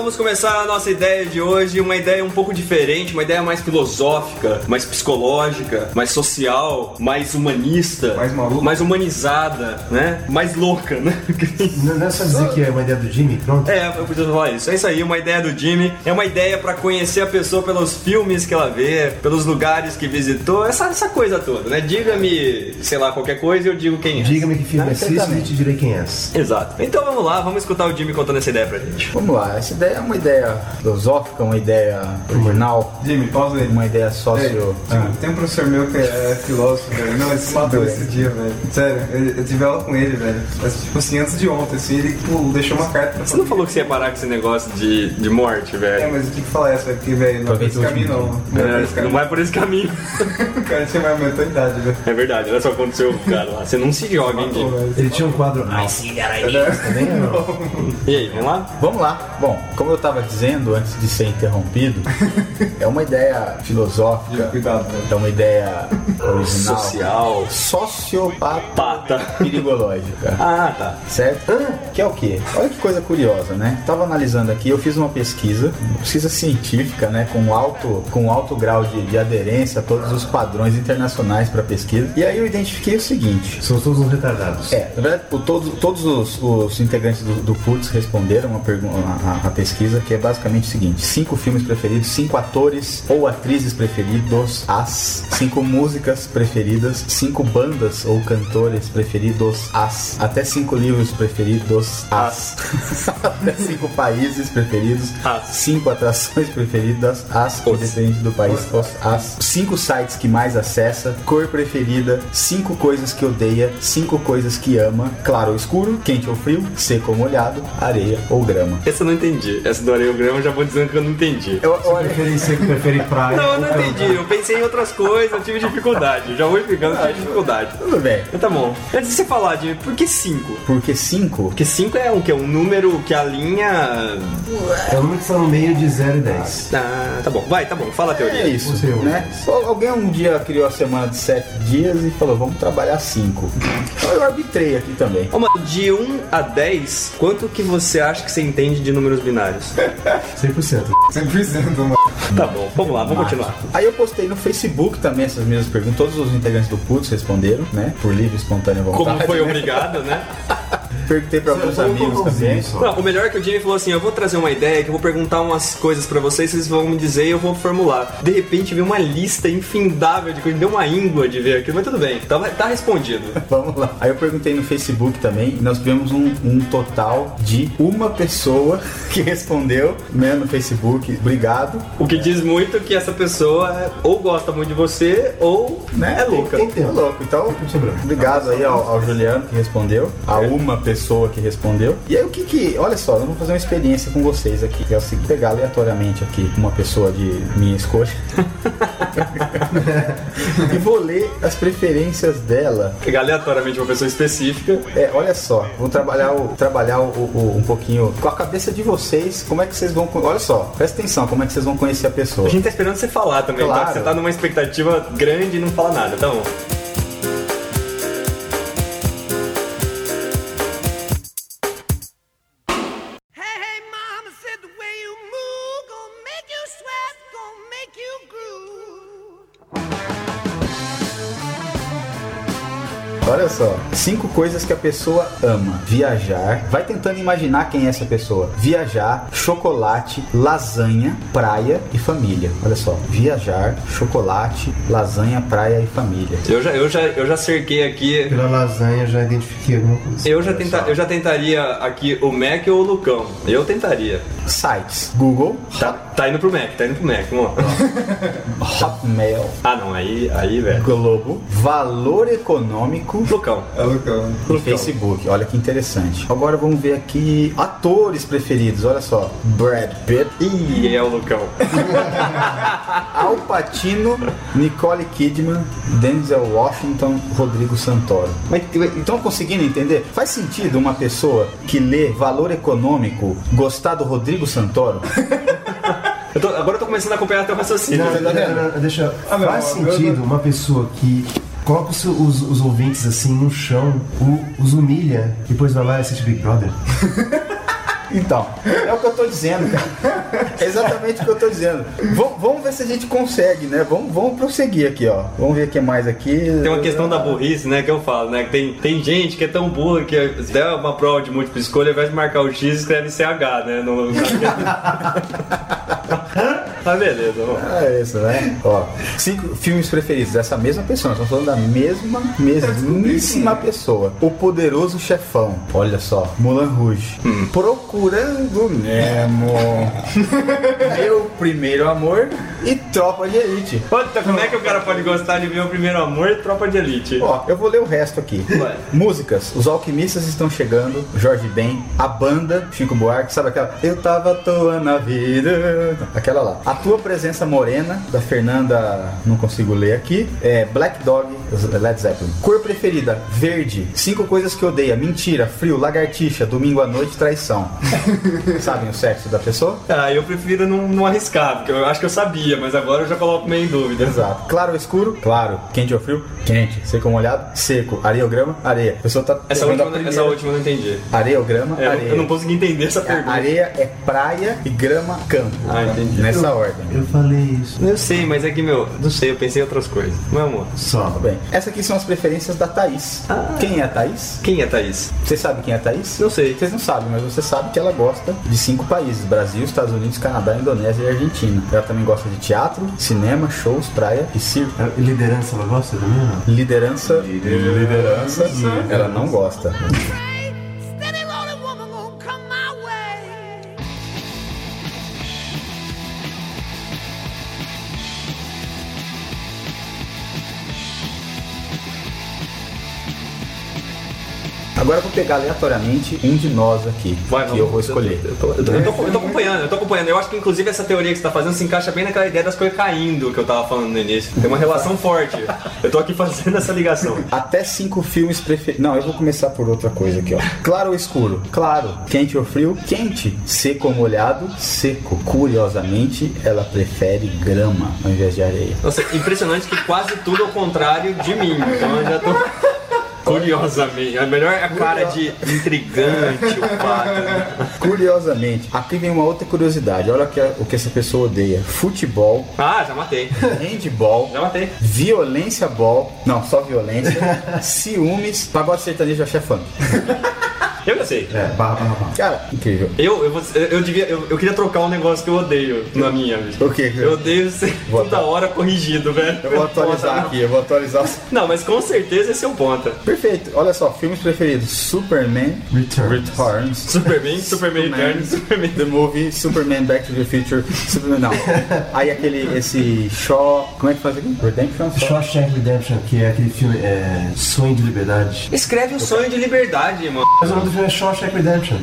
Vamos começar a nossa ideia de hoje, uma ideia um pouco diferente, uma ideia mais filosófica, mais psicológica, mais social, mais humanista, Mais maluca. mais humanizada, né? Mais louca, né? Não é só dizer que é uma ideia do Jimmy, pronto. É, eu podia falar isso. É isso aí, uma ideia do Jimmy. É uma ideia pra conhecer a pessoa pelos filmes que ela vê, pelos lugares que visitou, essa, essa coisa toda, né? Diga-me, sei lá, qualquer coisa e eu digo quem é. Diga-me que filme Ah, assiste e te direi quem és. Exato. Então vamos lá, vamos escutar o Jimmy contando essa ideia pra gente. Vamos lá, essa ideia é uma ideia filosófica, uma ideia original, Jimmy, pausa aí. uma ideia Ei, sócio. Jimmy, Tem um professor meu que é filósofo, velho. Não, ele se matou esse dia, velho. Sério, eu, eu tive aula com ele, velho. Mas, tipo assim, antes de ontem, assim, ele tipo, deixou uma carta pra Você não falou que você ia parar com esse negócio de, de morte, É, velho? mas eu tinha que falar essa, velho, porque, velho, não é por esse caminho, não. Não é esse É, não caminho. vai por esse caminho. O cara tinha mais mentalidade, velho. É verdade, olha só o que aconteceu com o cara lá. Você não se joga, hein, Jimmy? Ele tinha um quadro. Né? E aí, vamos lá? Vamos lá. Bom, como eu estava dizendo antes de ser interrompido, é uma ideia filosófica, Cuidado, velho. é uma ideia original, Social. sociopata, Pata. perigológica. Ah, tá. Certo? Que é o quê? Olha que coisa curiosa, né? Tava analisando aqui, eu fiz uma pesquisa, uma pesquisa científica, né? Com alto, com alto grau de, de aderência a todos os padrões internacionais para pesquisa. E aí eu identifiquei o seguinte: São todos uns retardados. é, na verdade, o- todos, todos os, os integrantes do, do PUTS responderam pergunta, a, a pesquisa, que é basicamente o seguinte: cinco filmes preferidos, cinco atores ou atrizes preferidos, as, cinco músicas preferidas, cinco bandas ou cantores preferidos, as, até cinco livros preferidos, as, até cinco países preferidos, As. cinco atrações preferidas, as, independente do país, os, as, cinco sites que mais acessa, cor preferida, cinco coisas que odeia, cinco coisas que ama, claro ou escuro, quente ou frio, seco ou molhado, areia ou grama. Essa eu não entendi. Essa do Areia Grama eu já vou dizendo que eu não entendi. Eu, Você prefere, você prefere praia? Não, eu não entendi. Eu pensei em outras coisas, eu tive dificuldade. Já vou explicando, eu tive dificuldade. tudo bem. Mas tá bom. Antes de você falar, de por que 5? Porque cinco Porque 5 é um, que é um número que a linha. É o número que está no meio de 0 e 10. Ah, tá bom. Vai, tá bom. Fala a teoria. É isso, Você, né? Al- Alguém um dia criou a semana de sete dias e falou, vamos trabalhar cinco. Então eu arbitrei aqui também. Ô, mano, de 1 a 10, quanto que você acha que você entende de números binários? 100%. 100%, mano. Tá bom, vamos lá, vamos continuar. Aí eu postei no Facebook também essas mesmas perguntas. Todos os integrantes do PUTS responderam, né? Por livre e espontânea vontade. Como foi né? obrigado, né? Perguntei pra alguns não amigos também. isso. Não, o melhor é que o Jimmy falou assim: eu vou trazer uma ideia, que eu vou perguntar umas coisas pra vocês, vocês vão me dizer e eu vou formular. De repente veio uma lista infindável de coisas, deu uma íngua de ver aquilo, mas tudo bem, tá, tá respondido. Vamos lá. Aí eu perguntei no Facebook também. e Nós tivemos um, um total de uma pessoa que respondeu né, no Facebook. Obrigado. O que diz muito que essa pessoa é- ou gosta muito de você ou Né? é louca. Tem tempo. É louco. Então, obrigado aí ao, ao Juliano que respondeu, a uma pessoa que respondeu. E aí o que que, olha só, eu vou fazer uma experiência com vocês aqui, que é o seguinte, pegar aleatoriamente aqui uma pessoa de minha escolha e vou ler as preferências dela. Pegar aleatoriamente uma pessoa específica. É, olha só, vou trabalhar, o, trabalhar o, o- um pouquinho com a cabeça de vocês, como é que vocês vão, olha só, presta atenção, como é que vocês vão conhecer a pessoa. A gente tá esperando você falar também, Claro. tá? Que você tá numa expectativa grande e não fala nada. Então, só, cinco coisas que a pessoa ama: viajar. Vai tentando imaginar quem é essa pessoa. Viajar, chocolate, lasanha, praia e família. Olha só, viajar, chocolate, lasanha, praia e família. Eu já, eu já, eu já cerquei aqui. Pela lasanha já identifiquei alguma coisa. Eu já, tenta, eu já tentaria aqui o Mac ou o Lucão. Eu tentaria. Sites: Google, Tá, tá indo pro Mac, tá indo pro Mac, vamos lá. Hotmail, Ah não, aí, aí, velho. Globo, Valor Econômico Lucão. É Lucão. e Facebook. Olha que interessante. Agora vamos ver aqui atores preferidos. Olha só: Brad Pitt, Ih, é o Lucão. Al Pacino, Nicole Kidman, Denzel Washington, Rodrigo Santoro. Mas estão conseguindo entender? Faz sentido uma pessoa que lê valor econômico gostar do Rodrigo Santoro? Eu tô- agora eu tô começando a acompanhar teu raciocínio. Não, tá não, não, não, deixa. Ah, meu, faz sentido uma pessoa que coloca os, os, os ouvintes assim no chão, o- os humilha, e depois vai lá e assiste Big Brother. Então, é o que eu tô dizendo, cara. É exatamente o que eu tô dizendo. Vam- vamos ver se a gente consegue, né? Vamos, vamos prosseguir aqui, ó. Vamos ver o que mais aqui. Tem uma questão da burrice, né, que eu falo, né? Que tem, tem gente que é tão burra que se der uma prova de múltipla escolha, ao invés de marcar o X, escreve CH, né? No... Mas beleza, vamos. É isso, né? Ó, cinco filmes preferidos dessa mesma pessoa. Estamos falando da mesma, mesmíssima pessoa. O Poderoso Chefão. Olha só. Mulan Rouge. Procurando Nemo. Meu Primeiro Amor e Tropa de Elite. Puta, como é que o cara pode gostar de o primeiro amor e tropa de elite? Ó, eu vou ler o resto aqui. Vai. Músicas. Os Alquimistas estão chegando. Jorge Ben. A banda. Chico Buarque. Sabe aquela? Eu tava à toa na vida. Aquela lá. A Tua Presença Morena. Da Fernanda. Não consigo ler aqui. É Black Dog. Led Zeppelin. Cor preferida. Verde. Cinco coisas que odeia. Mentira. Frio. Lagartixa. Domingo à noite. Traição. Sabem o sexo da pessoa? Ah, eu prefiro não, não arriscar, porque eu acho que eu sabia, mas agora eu já coloco meio em dúvida. Exato. Claro ou escuro? Claro. Quente ou frio? Quente. Seco ou molhado? Seco. Areia ou grama? Areia. A pessoa tá Essa a última, essa última eu não entendi. Areia ou grama? É, eu- areia. eu não consegui entender essa A- pergunta. Areia é praia e grama campo. Ah, entendi. Nessa ordem. Eu falei isso. Eu sei, mas é que, meu, não sei, eu pensei em outras coisas. Meu amor, Só. Tudo bem. Essas aqui são as preferências da Thaís. Quem é a Thaís? quem é Thaís? Você sabe quem é a Thaís? Não sei. Vocês não sabem, mas você sabe que ela gosta de cinco países: Brasil, Estados Unidos, Canadá, Indonésia e Argentina. Ela também gosta de teatro, cinema, shows, praia e circo. A Liderança, ela gosta também não? Liderança. Liderança. Ela não gosta. Agora eu vou pegar aleatoriamente um de nós aqui. Vai, que eu vou escolher. Eu tô, eu, tô, eu tô- eu tô acompanhando, eu tô acompanhando. Eu acho que inclusive essa teoria que você tá fazendo se encaixa bem naquela ideia das coisas caindo que eu tava falando no início. Tem uma relação forte. Eu tô aqui fazendo essa ligação. Até cinco filmes preferidos. Não, eu vou começar por outra coisa aqui, ó. Claro ou escuro? Claro. Quente ou frio? Quente. Seco ou molhado? Seco. Curiosamente, ela prefere grama ao invés de areia. Nossa, impressionante que quase tudo é o contrário de mim. Então eu já tô. Curiosamente. A melhor é a cara de intrigante, o fato. Curiosamente, aqui vem uma outra curiosidade. Olha que- o que essa pessoa odeia: futebol, Ah, já matei. handball, Já matei. violência ball, não, só violência, ciúmes, pagode sertanejo axé funk. Eu já sei. É, barra, barra, barra. Cara, incrível. Eu, eu, vou- eu, devia, eu, eu queria trocar um negócio que eu odeio na minha. O quê? Eu odeio ser Vou toda hora corrigido, velho. Eu vou atualizar aqui, eu vou atualizar. Não, mas com certeza esse é o ponta. Perfeito. Olha só, filmes preferidos: Superman Returns. Returns. Superman, Superman Eterno, Superman. The Movie, Superman Back to the Future, Superman, não. Aí aquele, esse Shaw, como é que faz aqui? Redemption? Shawshank Redemption, que é aquele filme é, Sonho de Liberdade. Escreve o sonho de liberdade, mano. Mas o nome do filme é Shawshank Redemption.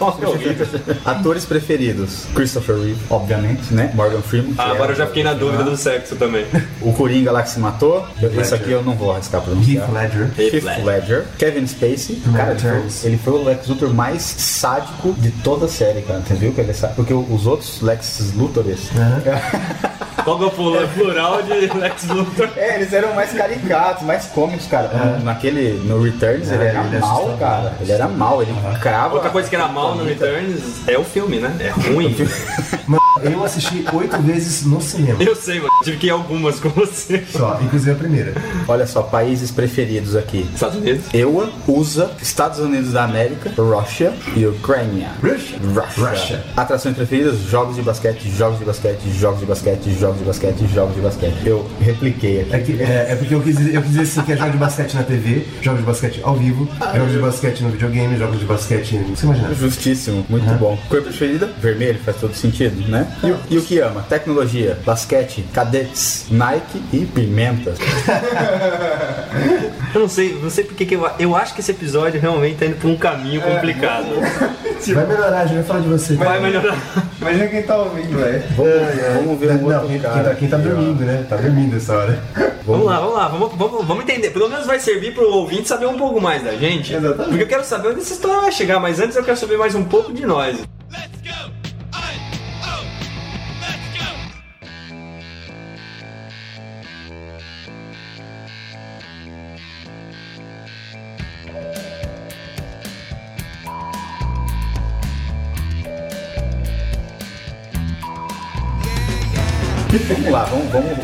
Ah, é horrível. Atores preferidos: Christopher Reeve, obviamente, né? Morgan Freeman. Ah, é agora eu já fiquei na dúvida do sexo também. O Coringa lá que se matou. Esse aqui eu não vou arriscar Heath pronunciar. Ledger. Heath Ledger, Kevin Spacey, cara, ele Returns. foi, ele foi o Lex Luthor mais sádico de toda a série, cara. Você viu que ele é sádico? Porque os outros Lex Luthores Qual que é o plural de Lex Luthor? É, eles eram mais caricatos, mais cômicos, cara. Naquele, no Returns, ele É, era ele é mal, cara. Ele era mal, ele crava. Outra coisa que era mal no Returns é o filme, né? É ruim. Eu assisti oito vezes no cinema. Eu sei, mano. Tive que ir algumas com você. Só, inclusive a primeira. Olha só, países preferidos aqui. Estados Unidos. EUA, USA, Estados Unidos da América, Rússia e Ucrânia. Russia? Rússia. Russia. Atrações preferidas, jogos de basquete, jogos de basquete, jogos de basquete, jogos de basquete, jogos de basquete. Eu repliquei aqui. É, que, é, é porque eu quis, dizer- eu quis dizer assim que é jogo de basquete na TV, jogos de basquete ao vivo, jogos de basquete no videogame, jogos de basquete. Você imagina? Justíssimo, muito bom. Cor preferida? Vermelho, faz todo sentido, né? E, o- e o que ama? Tecnologia, basquete, cadetes, Nike e pimenta. Eu não sei, não sei porque que eu, eu acho que esse episódio realmente tá indo por um caminho complicado. Vai melhorar, a gente vai falar de você. Vai melhorar. Imagina quem tá ouvindo, velho. Vamos, vamos ver um Não, outro quem, quem cara tá, quem tá aqui, ó. dormindo, né? Tá dormindo essa hora. Vamos lá, vamos lá, vamos, vamos, vamos entender. Pelo menos vai servir pro ouvinte saber um pouco mais da gente. Exatamente. Porque eu quero saber onde essa história vai chegar, mas antes eu quero saber mais um pouco de nós.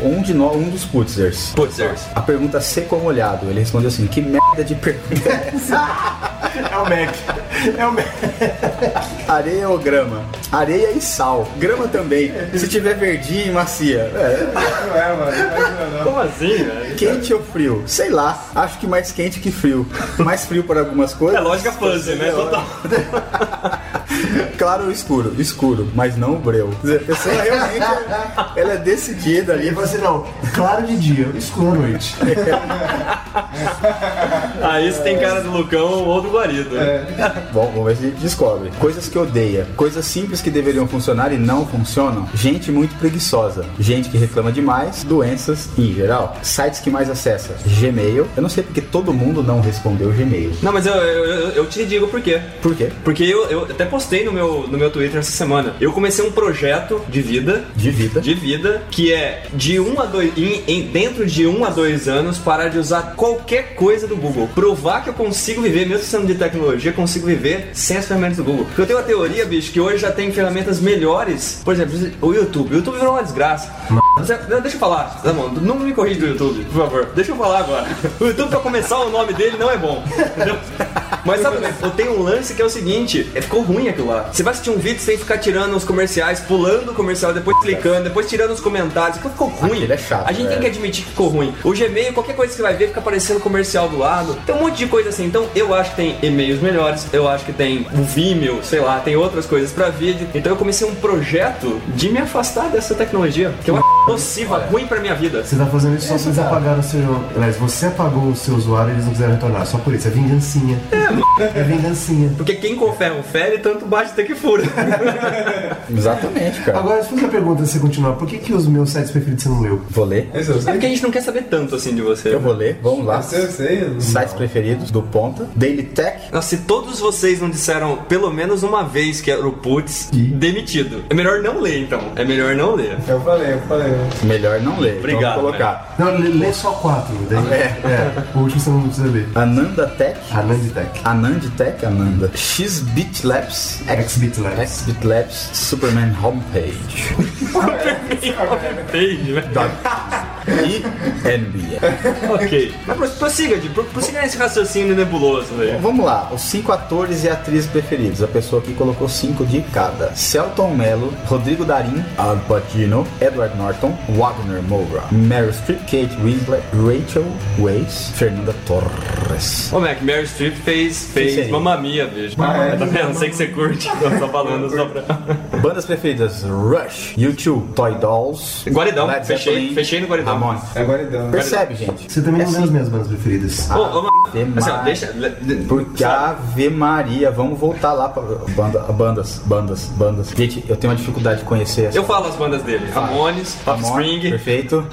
Um de nós, um dos putzers. Putzers. A pergunta seco ou molhado? Ele respondeu assim: Que merda de pergunta é essa? É o Mac. É o. Areia ou grama? Areia e sal. Grama também. Se tiver verdinha e macia. É. Não é, mano. Não, não, Como assim, velho? Quente ou frio? Sei lá. Acho que mais quente que frio. Mais frio para algumas coisas. É lógica fuzzy, né? Total. Claro ou escuro? Escuro, mas não breu. Quer dizer, a pessoa realmente ela é decidida ali. falou assim, não, claro de dia, escuro à noite. Aí você tem cara do Lucão ou do Guarido. né? Bom, vamos ver se a gente descobre. Coisas que odeia. Coisas simples que deveriam funcionar e não funcionam. Gente muito preguiçosa. Gente que reclama demais. Doenças em geral. Sites que mais acessa. Gmail. Eu não sei porque todo mundo não respondeu Gmail. Não, mas eu, eu, eu- eu te digo por quê. Por quê? Porque eu, eu até postei no meu, no meu Twitter essa semana. Eu comecei um projeto de vida. De vida. De vida, que é de um a dois. Em, em- dentro de um a dois anos, parar de usar qualquer coisa do Google. Provar que eu consigo viver, mesmo sendo de tecnologia, consigo viver sem as ferramentas do Google. Porque eu tenho uma teoria, bicho, que hoje já tem ferramentas melhores. Por exemplo, o YouTube. O YouTube virou uma desgraça. Não, deixa eu falar? Não me corrija do YouTube, por favor. Deixa eu falar agora. O YouTube, pra começar, o nome dele não é bom. Entendeu? Mas sabe, eu tenho um lance que é o seguinte: é, ficou ruim aquilo lá. Você vai assistir um vídeo, você tem que ficar tirando os comerciais, pulando o comercial, depois clicando, depois tirando os comentários. Aquilo ficou ruim. Aquilo é chato, A gente tem é. que admitir que ficou ruim. O Gmail, qualquer coisa que você vai ver, fica aparecendo comercial do lado. Tem um monte de coisa assim. Então eu acho que tem e-mails melhores, eu acho que tem o Vimeo, sei lá, tem outras coisas pra vídeo. Então eu comecei um projeto de me afastar dessa tecnologia, que eu acho nociva, ruim pra minha vida. Você tá fazendo isso só porque eles apagaram o seu. Aliás, você apagou o seu usuário e eles não quiseram retornar. Só por isso. É vingancinha. É, vingancinha. Porque quem com ferro fere, tanto bate até que fura. Exatamente, cara. Agora, se fosse a pergunta se você continuar, por que, que os meus sites preferidos você não leu? Vou ler. Eu É sei. porque a gente não quer saber tanto assim de você. Eu vou ler. Vamos lá. Esse eu sei. Sites preferidos do Ponta. Daily Tech. Nossa, se todos vocês não disseram pelo menos uma vez que era o putz, demitido. É melhor não ler, então. É melhor não ler. Eu falei, eu falei. Melhor não ler. Obrigado, Vamos colocar. Não, lê, lê só quatro. Daí, é. O último você não precisa ler. Ananda Tech. Anand Tech. Anand Tech, Ananda. X-Bit Labs. X-Bit Labs. X-Bit Labs Superman Homepage. Page, né? E NBA. ok. Mas pro- prossiga, Di, pro- prossiga nesse raciocínio nebuloso aí. Vamos lá, os cinco atores e atrizes preferidos. A pessoa aqui colocou cinco de cada: Celton Mello, Rodrigo Darim, Al Pacino, Edward Norton, Wagner Moura, Meryl Streep, Kate Winslet, Rachel Weisz, Fernanda Torres. Ô, Mac, Mary Streep fez, fez aí. Mamma Mia, bicho. Ah, é? tá vendo? Sei que você curte. Eu tô falando só pra... Bandas preferidas: Rush, U2, Toy Dolls, Guaridão. Fechei, fechei no Guaridão. Ramones. É guaridão. Percebe, gente? Você também É não leu as minhas bandas preferidas. Ô, ô, Ave Assim, ó, Maria. deixa. Porque Ave Maria, vamos voltar lá pra banda, bandas, bandas, bandas. Gente, eu tenho uma dificuldade de conhecer essa. Eu falo as bandas dele: Ramones, Offspring. Perfeito.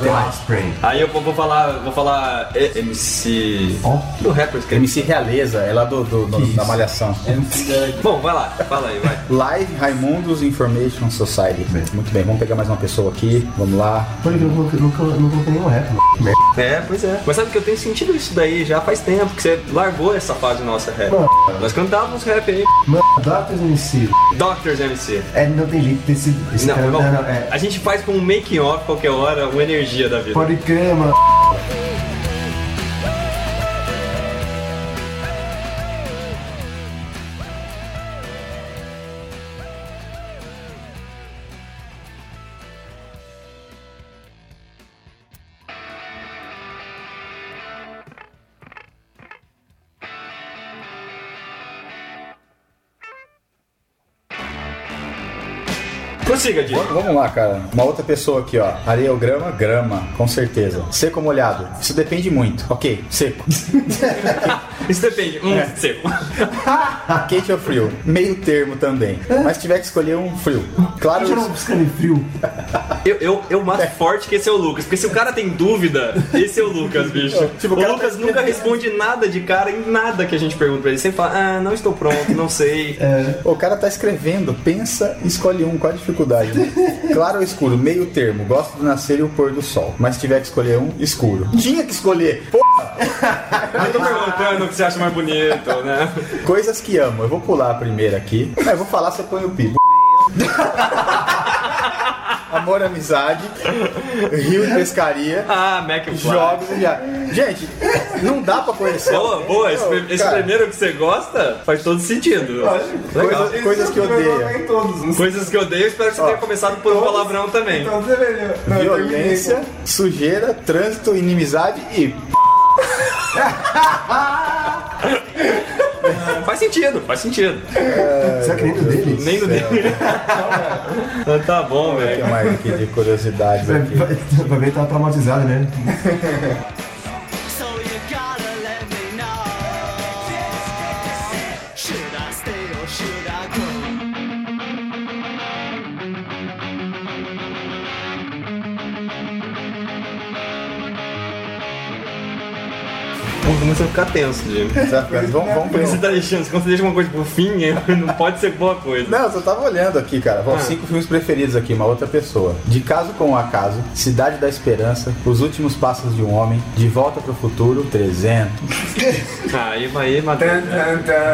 Offspring. Aí eu vou, vou falar, vou falar E- MC do Rappers que MC Realeza, é lá do, do- do- da Malhação. Bom, vai lá, fala aí, vai. Live Raimundos Information Society. Muito bem, vamos pegar mais uma pessoa aqui. Vamos lá. Olha que eu nunca, nunca, nunca coloquei nenhum rap, mano. É, pois é. Mas sabe que eu tenho sentido isso daí já faz tempo, que você largou essa fase nossa rap. Mano. Nós cantávamos rap aí. Mano, Doctors MC. Doctors MC. É, não tem jeito desse. Esse Não, cara, não, não, não, é. A gente faz com um making off qualquer hora, uma energia da vida. Pode crer, mano. Prossiga, Vamos lá, cara. Uma outra pessoa aqui, ó. Areia ou grama? Grama, com certeza. Seco ou molhado? Isso depende muito. Ok, seco. Isso depende. Um É. seco. Quente ou frio? Meio termo também. Mas se tiver que escolher um frio. Claro, eu piscando em frio. Eu, eu, eu mato forte que esse é o Lucas. Porque se o cara tem dúvida, esse é o Lucas, bicho. Tipo, o o cara Lucas tá nunca responde nada de cara em nada que a gente pergunta pra ele. Sempre fala, ah, não estou pronto, não sei. o cara tá escrevendo, pensa e escolhe um. Qual a dificuldade? Né? Claro ou escuro? Meio termo. Gosto do nascer e o pôr do sol. Mas se tiver que escolher um, escuro. Tinha que escolher. Pô, Eu tô perguntando o que você acha mais bonito, né? coisas que amo. Eu vou pular a primeira aqui. Mas eu vou falar, você põe o pi. Amor, amizade, rio e pescaria, Ah, McFly. jogos e já. Gente, não dá pra conhecer. Boa, boa. Esse, esse cara, primeiro que você gosta faz todo sentido. Legal. Coisas, coisas que todos. Não sei. Coisas que eu odeio, espero que você tenha começado por um palavrão também. Então. Não, eu Violência, sujeira, trânsito, inimizade e. Faz sentido, faz sentido. Será que nem do deles? Nem no dele. Então tá bom, O que velho. mais aqui de curiosidades Vai, vai, vai ver que tá traumatizado, né? Pô, começa a ficar tenso, Jimmy. Tá ficando- Vamos, vamos Porque você pra... tá deixando, quando você deixa uma coisa pro fim, não pode ser boa coisa. Não, eu só tava olhando aqui, cara. Ó, Ah. Cinco filmes preferidos aqui, uma outra pessoa. De Caso com o Acaso, Cidade da Esperança, Os Últimos Passos de um Homem, De Volta pro Futuro, 300. Aí vai. Tan, tan, tan.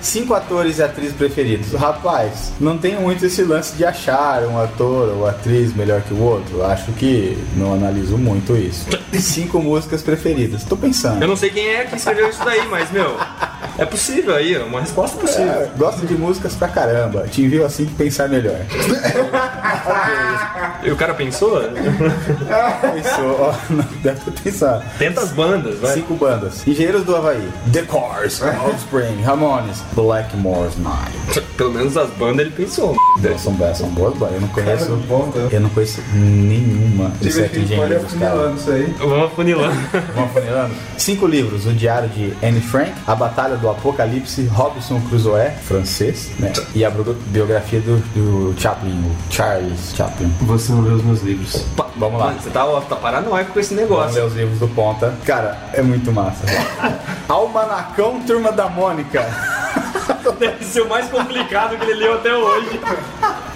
Cinco atores e atrizes preferidos. Rapaz, não tenho muito esse lance de achar um ator ou atriz melhor que o outro. Acho que não analiso muito isso. Cinco músicas preferidas. Tô pensando. Eu não sei quem é que escreveu isso daí, mas, meu, é possível aí, uma resposta possível. É, gosto de músicas pra caramba. Te envio assim que pensar melhor. E o cara pensou? Pensou, ó, não deve ter pensado. Tenta as bandas, vai. Cinco bandas. Engenheiros do Havaí. The Cars, Offspring, Ramones, Blackmore's Night. Pelo menos as bandas ele pensou. São, boas- são boas bandas. Eu não conheço. bom, tá? Eu não conheço nenhuma Tive sete que engenheiros, cara. afunilando isso aí. Vamos afunilando. Vamos afunilando? Cinco livros: O Diário de Anne Frank, A Batalha do Apocalipse, Robinson Crusoe, francês, né? E a bio- biografia do, do Chaplin, o Charles Chaplin. Você não leu os meus livros. Vamos lá. Mano, você tá, tá paranoico com esse Vamos negócio. ler os livros do Ponta. Cara, é muito massa. Almanacão Turma da Mônica. Deve ser o mais complicado que ele leu até hoje.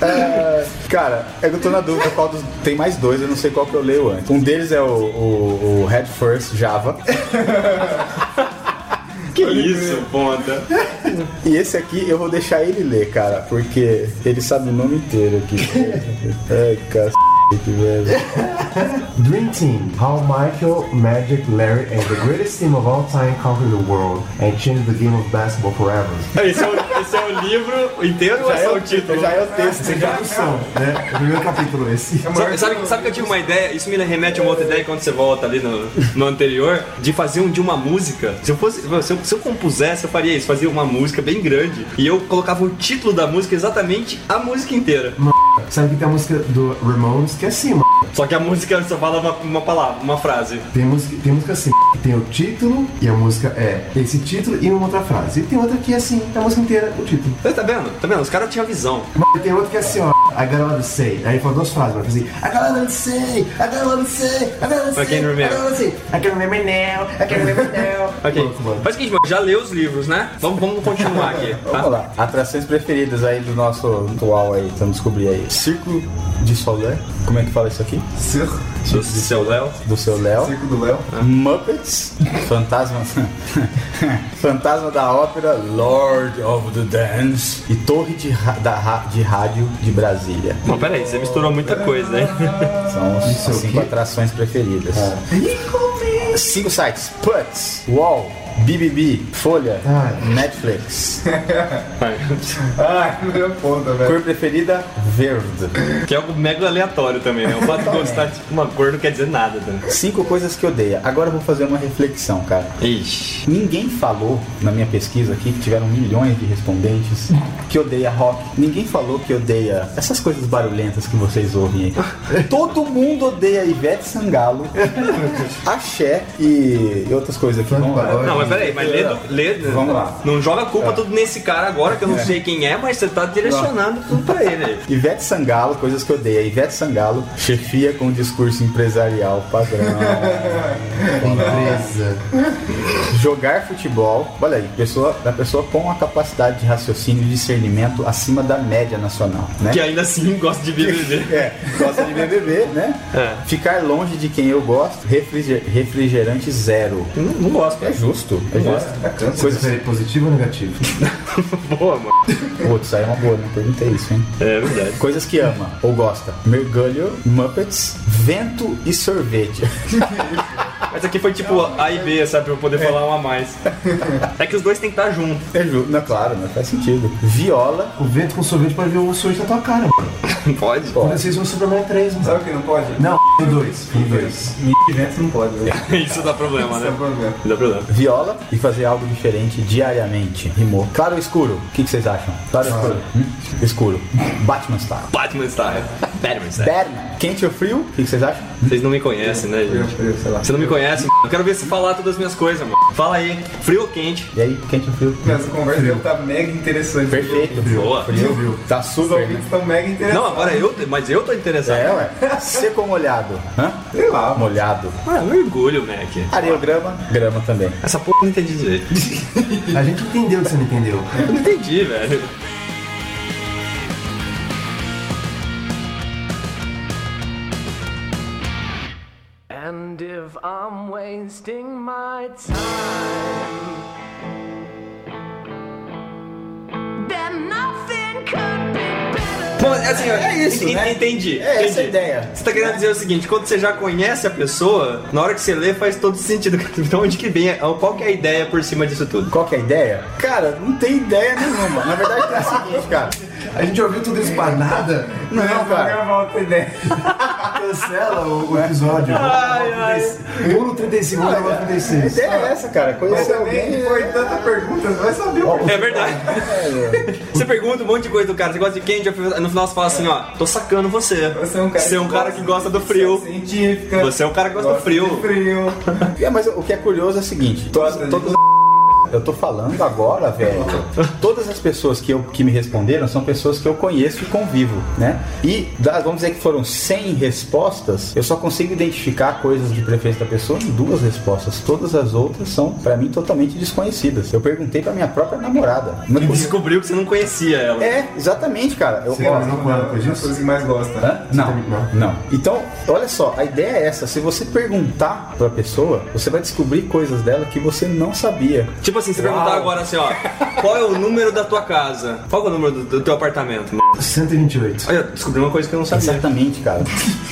É, cara, é que eu tô na dúvida qual dos. Tem mais dois, eu não sei qual que eu leio antes. Um deles é o, o, o Head First Java. Que isso, ponta. E esse aqui eu vou deixar ele ler, cara, porque ele sabe o nome inteiro aqui. Ai, cacete. Dream Team. How Michael, Magic, Larry, and the greatest team of all time conquered the world and changed the game of basketball forever. Esse é o, esse é o livro inteiro ou é só o título? Já é o texto. Introdução, né? O primeiro capítulo esse. Sabe, sabe, sabe que eu tive uma ideia? Isso me remete a uma outra ideia quando você volta ali no, no anterior, de fazer um de uma música. Se eu fosse, se eu, se eu compusesse, eu faria isso, fazia uma música bem grande e eu colocava o título da música exatamente a música inteira. Sabe que tem a música do Ramones que é assim, mano. Só que a música só fala uma, uma palavra, uma frase. Tem música, tem música assim, que tem o título e a música é esse título e uma outra frase. E tem outra que é assim, a música inteira, o título. Você tá vendo? Tá vendo? Os caras tinham visão. Mas tem outra que é assim, ó. I got a lot to say. Aí fala duas frases, mas assim, I got a lot to say, I got a lot to say, I got a lot to say. I can't remember. I can't remember now, I can't remember now. Ok. Pronto, o seguinte, mano, já leu os livros, né? Vamos, vamos continuar aqui. Vamos Tá? lá. Atrações preferidas aí do nosso atual aí, vamos descobrir aí. Círculo de Soler. Como é que fala isso aqui? Circo, Seu, seu Léo. Do seu Léo. circo do Léo. Muppets, Fantasma, Fantasma da Ópera, Lord of the Dance e Torre de, ra- da, ra- de Rádio de Brasília. Não, peraí, você misturou muita coisa, hein? São é as o cinco atrações preferidas. Cinco sites: Putz, Wall, BBB, Folha, Ai. Netflix. Ai, meu ponta, velho. Cor preferida: verde. Que é algo mega aleatório também, né? O fato de gostar de uma cor não quer dizer nada, né? Cinco coisas que odeia. Agora eu vou fazer uma reflexão, cara. Ixi. Ninguém falou na minha pesquisa aqui, que tiveram milhões de respondentes, que odeia rock. Ninguém falou que odeia essas coisas barulhentas que vocês ouvem aí. Todo mundo odeia Ivete Sangalo, Axé e, e outras coisas aqui. Vamos lá. Não, mas peraí, mas lê, do- lê Vamos lá. Não joga a culpa tudo nesse cara agora, que eu não sei quem é, mas você tá direcionando tudo pra ele aí. Ivete Sangalo, coisas que odeia. Ivete Sangalo chefia com discurso empresarial padrão. Empresa. Jogar futebol, olha aí, pessoa, a pessoa com a capacidade de raciocínio e discernimento acima da média nacional, né? Que ainda assim gosta de BBB. É, gosta de BBB, né? É. Ficar longe de quem eu gosto, refriger- refrigerante zero. Não, não gosto. É justo, é justo. Você Coisas... prefere positivo ou negativo? Boa, mano. Putz, aí é uma boa, não perguntei isso, hein? É verdade. Coisas que ama ou gosta. Mergulho, Muppets, vento e sorvete. Mas aqui foi tipo A e B, sabe? Pra eu poder falar um a mais. É que os dois tem que estar juntos. É justo, não, claro, não faz sentido. Viola, O vento com sorvete pode ver o sorvete na tua cara, mano. Pode? Quando vocês vão Superman 3, mano. Sabe o que não pode? Não, tem dois. Tem dois. Eventos não pode, velho. Isso dá problema, Esse é o né? problema. Dá problema. viola e fazer algo diferente diariamente. Rimou. Claro ou escuro? O que, que vocês acham? Claro ou escuro? Hum? Escuro. Batman Style. Batman Style. Batman Style. Batman. Quente ou frio? O que, que vocês acham? Vocês não me conhecem, né, Eu, gente? eu, sei lá. Você não me conhece, mano. Eu quero ver você falar todas as minhas coisas, mano. Fala aí. Frio ou quente? E aí, quente ou frio? Essa conversa dele tá mega interessante. Perfeito. Boa. Frio. Tá Os super. ouvintes estão mega interessantes. Não, agora eu, mas eu tô interessado. É, ué. Seco ou molhado? Hã? Sei lá, mano. Molhado. Ah, mergulho, Mac. Areia ou grama? Grama também. Essa porra eu não entendi direito. A gente entendeu que você não entendeu. Eu não entendi, velho. If I'm wasting my time, then nothing could be better. Bom, assim, É isso, en- né? Entendi. É essa entendi. a ideia. Você tá querendo dizer o seguinte, quando você já conhece a pessoa, na hora que você lê faz todo sentido. Então onde que vem, qual que é a ideia por cima disso tudo? Qual que é a ideia? Cara, não tem ideia nenhuma. Na verdade, é o seguinte, cara. A gente ouviu tudo isso pra nada? Não, cara. gravar outra ideia. Cancela o, o episódio. Pulo 35, vamos gravar o A 36. ideia é essa, cara. Mas Conhecer alguém. foi tanta pergunta, você vai saber o É verdade. Você pergunta um monte de coisa do cara, você gosta de quem? No final você fala assim, ó, tô sacando você. Você é um cara, Você é um cara que gosta do frio. Científica. Você é um cara que gosta do frio. frio. É, mas o que é curioso é o seguinte: todos, todos- eu tô falando agora, velho. Todas as pessoas que, eu, que me responderam são pessoas que eu conheço e convivo, né? E das- vamos dizer que foram 100 respostas, eu só consigo identificar coisas de preferência da pessoa em duas respostas. Todas as outras são, pra mim, totalmente desconhecidas. Eu perguntei pra minha própria namorada. E descobriu que você não conhecia ela. É, exatamente, cara. Eu, Você ó, terminou com ela disso? coisas que mais gosta. Hã? Não, não. Então, olha só, a ideia é essa. Se você perguntar pra pessoa, você vai descobrir coisas dela que você não sabia. Tipo assim, você perguntar agora assim, ó, qual é o número da tua casa? Qual é o número do, do teu apartamento? 128. Olha, descobri uma coisa que eu não sabia. Exatamente, cara.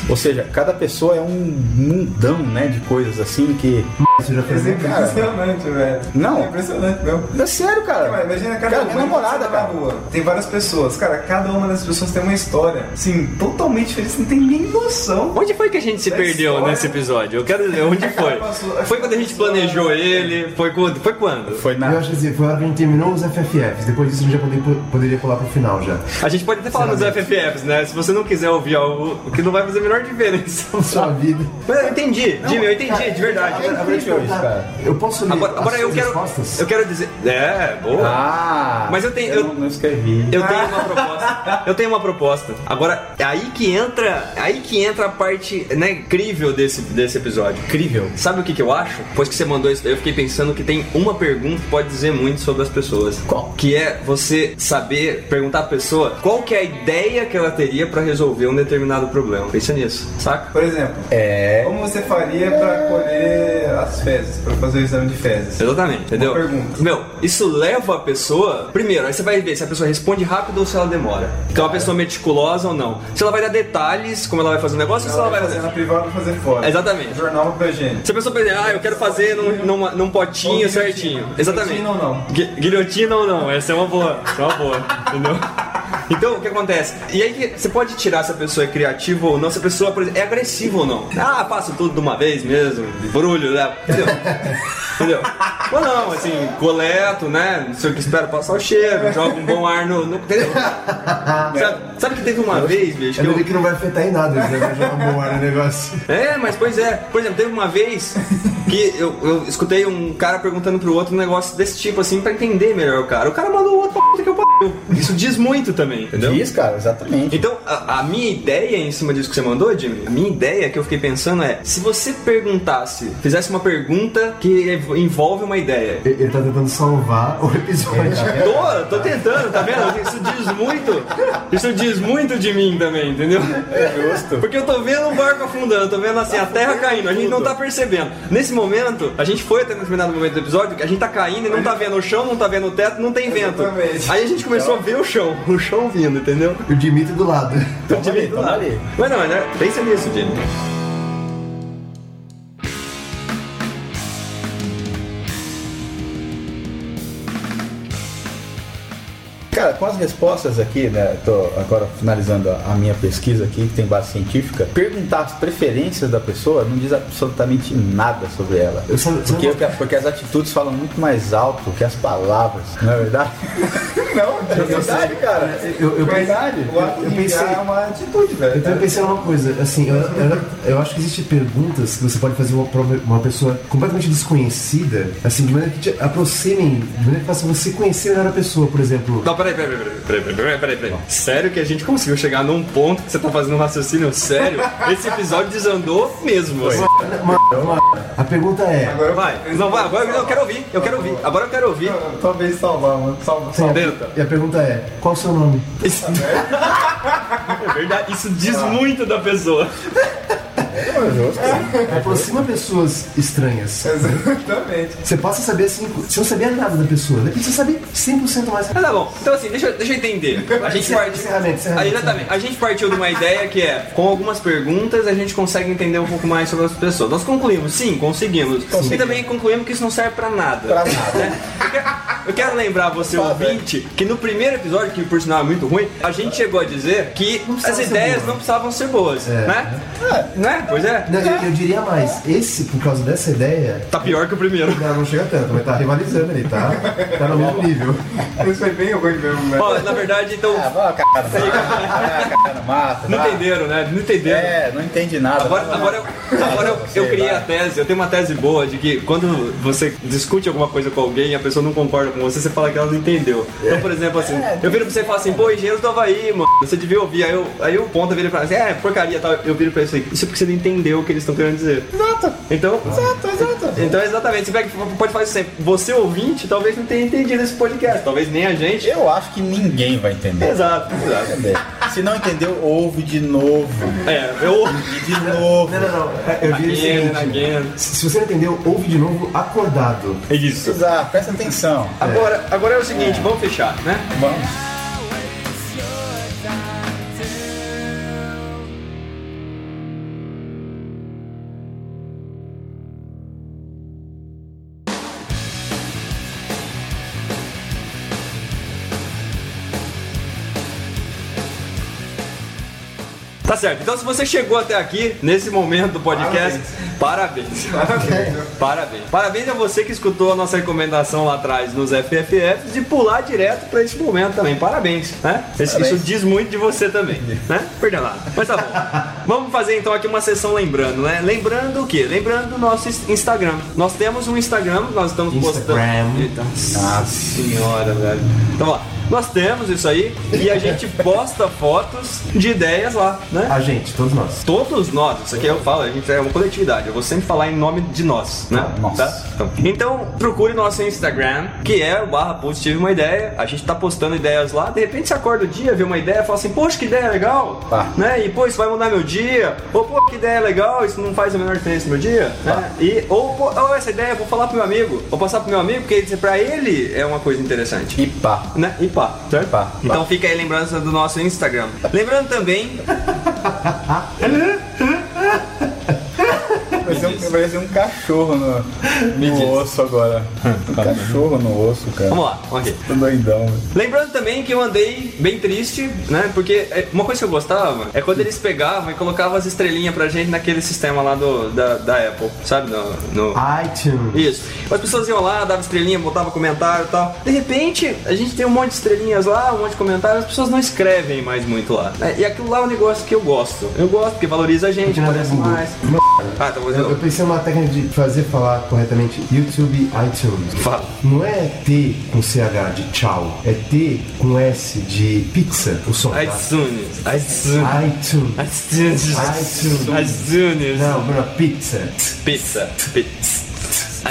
Ou seja, cada pessoa é um mundão, né, de coisas assim que Isso já bem cara. Impressionante, velho. Não. É impressionante, meu. É sério, cara. Cara, imagina cada Cara, minha namorada, você tá na cara. rua. Tem várias pessoas. Cara, cada uma dessas pessoas tem uma história. Assim, totalmente diferente. Você não tem nem noção. Onde foi que a gente se perdeu história. nesse episódio? Eu quero dizer, onde foi? Foi quando a gente planejou ele? Foi quando? Foi quando? Foi Eu na. acho assim, foi a hora que a gente terminou os FFFs. Depois disso a gente já poderia, poderia pular pro final já. A gente pode até falar nos FFFs, né? Se você não quiser ouvir algo que não vai fazer a menor diferença. Sua vida. Mas eu entendi, Jimmy, eu entendi, de verdade. Eu ver isso, cara. Eu posso ler Agora, agora as eu quero. respostas? Eu quero dizer. É, boa. Ah! Mas eu tenho- Eu, eu- não- não escrevi. Eu tenho uma proposta. Eu tenho uma proposta. Agora, é aí que entra, é aí que entra a parte, né, incrível desse, desse episódio. Incrível. Sabe o que, que eu acho? Depois que você mandou isso, eu fiquei pensando que tem uma pergunta pode dizer muito sobre as pessoas. Qual? Que é você saber perguntar à pessoa qual que é a ideia que ela teria pra resolver um determinado problema. Pensa nisso, saca? Por exemplo, É. como você faria pra colher as fezes, pra fazer o exame de fezes? Exatamente, entendeu? pergunta. Meu, isso leva a pessoa. Primeiro, aí você vai ver se a pessoa responde rápido ou se ela demora. Então, é uma pessoa meticulosa ou não. Se ela vai dar detalhes, como ela vai fazer o negócio, ou se ela vai fazer fazer. na privada fazer fora. Exatamente. Jornal pra gente. Se a pessoa pedir, ah, eu quero fazer num, numa- num potinho certinho. Exatamente. Guilhotina ou não? Gui- Guilhotina ou não? Essa é uma boa. Essa é uma boa. Entendeu? Então, o que acontece? E aí, você pode tirar se a pessoa é criativa ou não, se a pessoa, exemplo, é agressiva ou não. Ah, faço tudo de uma vez mesmo, brulho, né? Entendeu? Entendeu? Ou não, assim, coleto, né? Não sei o que espero passar o cheiro, joga um bom ar no. no sabe, sabe que teve uma vez, bicho, que Eu eu, vi que não vai afetar em nada, né? vai jogar boa no negócio. é, mas pois é. Por exemplo, teve uma vez que eu, eu escutei um cara perguntando pro outro um negócio desse tipo, assim, pra entender melhor o cara. O cara mandou o outro pra puta que eu. Isso diz muito também, entendeu? Diz, cara, exatamente. Então, a, a minha ideia em cima disso que você mandou, Jimmy, a minha ideia que eu fiquei pensando é: se você perguntasse, fizesse uma pergunta que envolve uma ideia. Ele ele tá tentando salvar o episódio. Tô, tô tentando, tá vendo? Isso diz muito. Isso diz muito de mim também, entendeu? É justo. Porque eu tô vendo o barco afundando, tô vendo assim, a terra caindo, a gente não tá percebendo. Nesse momento, a gente foi até no determinado momento do episódio, que a gente tá caindo e não tá vendo o chão, não tá vendo o teto, não tem vento. Exatamente. Aí a gente começou a ver o chão, o chão vindo, entendeu? E o Dimitri do lado. O Jimmy do lado. ali. Mas não, né? Pensa nisso, Jimmy. Cara, com as respostas aqui, né? Tô agora finalizando a, a minha pesquisa aqui, que tem base científica. Perguntar as preferências da pessoa não diz absolutamente nada sobre ela. Eu sabe Porque, porque as atitudes falam muito mais alto que as palavras, não é verdade? Não, É verdade, cara. Eu, eu, pensei, o ato eu de pensei, é uma atitude, velho. então eu pensei numa coisa, assim, eu, eu, eu acho que existem perguntas que você pode fazer uma, uma pessoa completamente desconhecida, assim, de maneira que te aproximem, de maneira que faça você conhecer melhor a pessoa, por exemplo. Não, peraí, peraí, peraí, peraí, peraí, peraí, peraí, peraí. Sério que a gente conseguiu chegar num ponto que você tá fazendo um raciocínio sério? Esse episódio desandou mesmo. assim. A pergunta é. Agora Vai, não vai, agora eu quero ouvir, eu quero ouvir, agora eu quero ouvir. Talvez salvar, mano. Salva, salva. E a pergunta é: qual o seu nome? Isso... é verdade, isso diz muito da pessoa. Aproxima pessoas estranhas. Exatamente. Você passa a saber assim, você não sabia nada da pessoa, de repente você sabe 100% mais. Mas tá bom, então assim, deixa, eu- deixa eu entender. A gente partiu. Aí, exatamente. A gente partiu de uma ideia que é, com algumas perguntas, a gente consegue entender um pouco mais sobre as pessoas. Nós concluímos, sim, conseguimos. E também concluímos que isso não serve pra nada. Pra nada. né? Eu quero, lembrar você, ouvinte, que no primeiro episódio, que por sinal é muito ruim, a gente chegou a dizer que as ideias boa. não precisavam ser boas. Né? Né? Pois é. Não, eu, eu diria mais, esse, por causa dessa ideia, Tá pior que o primeiro. não, não chega tanto, mas tá rivalizando ali, tá? Tá no mesmo nível. Isso foi bem ruim mesmo, né? Ó, na verdade, então. Ah, a cara no mato. Vai a cara no mato. Não vai. entenderam, né? Não entenderam. É, não entende nada. Agora, agora, eu, agora eu, eu criei a tese, eu tenho uma tese boa de que quando você discute alguma coisa com alguém e a pessoa não concorda com você, você fala que ela não entendeu. Então, por exemplo, assim, eu viro pra você e falo assim, pô, engenheiro do Havaí, mano, você devia ouvir. Aí, eu, aí o ponta vira e fala assim, é, porcaria tal. Eu viro pra você, isso é porque você não entendeu o que eles estão querendo dizer. Exato. Então, Exato, exato. então exatamente, você pega, pode fazer isso sempre. Você ouvinte, talvez não tenha entendido esse podcast, talvez nem a gente. Eu acho que ninguém vai entender. Exato, exato. Entender. Se não entendeu, ouve de novo. É, eu. E de novo. Não, não, não. Eu diria o Again, seguinte: again. se você não entendeu, ouve de novo acordado. É isso. Exato, presta atenção. Agora, agora é o seguinte, vamos fechar, né? Vamos. Tá certo. Então, se você chegou até aqui, nesse momento do podcast, parabéns. Parabéns. Parabéns. Parabéns a você que escutou a nossa recomendação lá atrás nos FFFs de pular direto pra esse momento também. Parabéns, né? Isso, isso diz muito de você também, né? Perdão lá. Mas tá bom. Vamos fazer então aqui uma sessão lembrando, né? Lembrando o quê? Lembrando o nosso ins- Instagram. Nós temos um Instagram, nós estamos postando. Instagram. Eita, Nossa senhora, velho. Então, ó. Nós temos isso aí e a gente posta fotos de ideias lá, né? A gente, todos nós. Todos nós, isso aqui eu falo, a gente é uma coletividade. Eu vou sempre falar em nome de nós, né? Nós. Tá? Então, então, procure nosso Instagram, que é o barra post tive uma ideia. A gente tá postando ideias lá. De repente você acorda o dia, vê uma ideia, fala assim, poxa, que ideia legal, Tá. né? E pô, isso vai mudar meu dia. Ou pô, que ideia legal, isso não faz a menor diferença no meu dia, né? E ou pô, oh, essa ideia eu vou falar pro meu amigo, vou passar pro meu amigo, porque pra ele é uma coisa interessante. E pá. Né? E pá, certo? Pá, Então fica aí a lembrança do nosso Instagram. Lembrando também Parecia um, um cachorro no, no osso agora. Um cachorro no osso, cara. Vamos lá, ok. Tô doidão, velho. Lembrando também que eu andei bem triste, né? Porque é, uma coisa que eu gostava é quando eles pegavam e colocavam as estrelinhas pra gente naquele sistema lá do, da, da Apple, sabe? No, no- iTunes. Isso. As pessoas iam lá, davam estrelinha, botavam comentário e tal. De repente, a gente tem um monte de estrelinhas lá, um monte de comentários, as pessoas não escrevem mais muito lá. né? E aquilo lá é um negócio que eu gosto. Eu gosto porque valoriza a gente, é parece mais. Ah, então vou Eu, eu pensei numa técnica de fazer falar corretamente YouTube iTunes. Fala. Não é T com CH de tchau, é T com S de pizza, o som. iTunes. iTunes. iTunes. iTunes. iTunes. iTunes. Não, Bruno, pizza. Pizza. Pizza.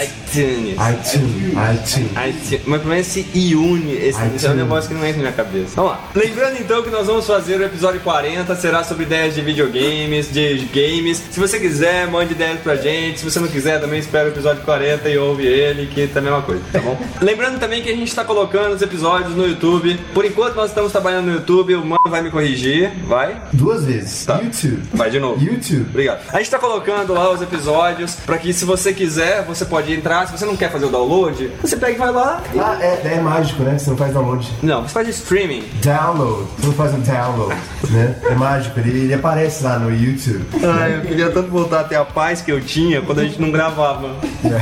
iTunes. iTunes. iTunes. iTunes. Mas pelo menos esse iune, esse, esse é um iTunes. negócio que não entra na minha cabeça. Vamos lá. Lembrando então que nós vamos fazer o episódio 40, será sobre ideias de videogames, de games. Se você quiser, mande ideias pra gente. Se você não quiser, também espera o episódio 40 e ouve ele, que também é uma coisa, tá bom? Lembrando também que a gente tá colocando os episódios no YouTube. Por enquanto nós estamos trabalhando no YouTube, o mano vai me corrigir, vai? Duas vezes. Tá. YouTube. Vai de novo. YouTube. Obrigado. A gente tá colocando lá os episódios pra que se você quiser, você pode entrar. Se você não quer fazer o download, você pega e vai lá. e- Ah, é, é mágico, né? Você não faz download. Não, você faz streaming. Download. Você não faz um download, né? É mágico. Ele, ele aparece lá no YouTube. Ai, eu queria tanto voltar a ter a paz que eu tinha quando a gente não gravava.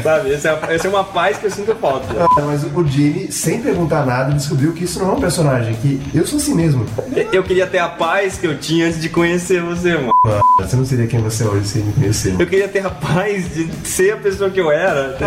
Sabe? Essa é, essa é uma paz que eu sinto falta. Ah, Mas o Jimmy, sem perguntar nada, descobriu que isso não é um personagem, que eu sou assim mesmo. Eu queria ter a paz que eu tinha antes de conhecer você, mano. Você não seria quem você é hoje sem me conhecer. Eu queria ter a paz de ser a pessoa que eu era.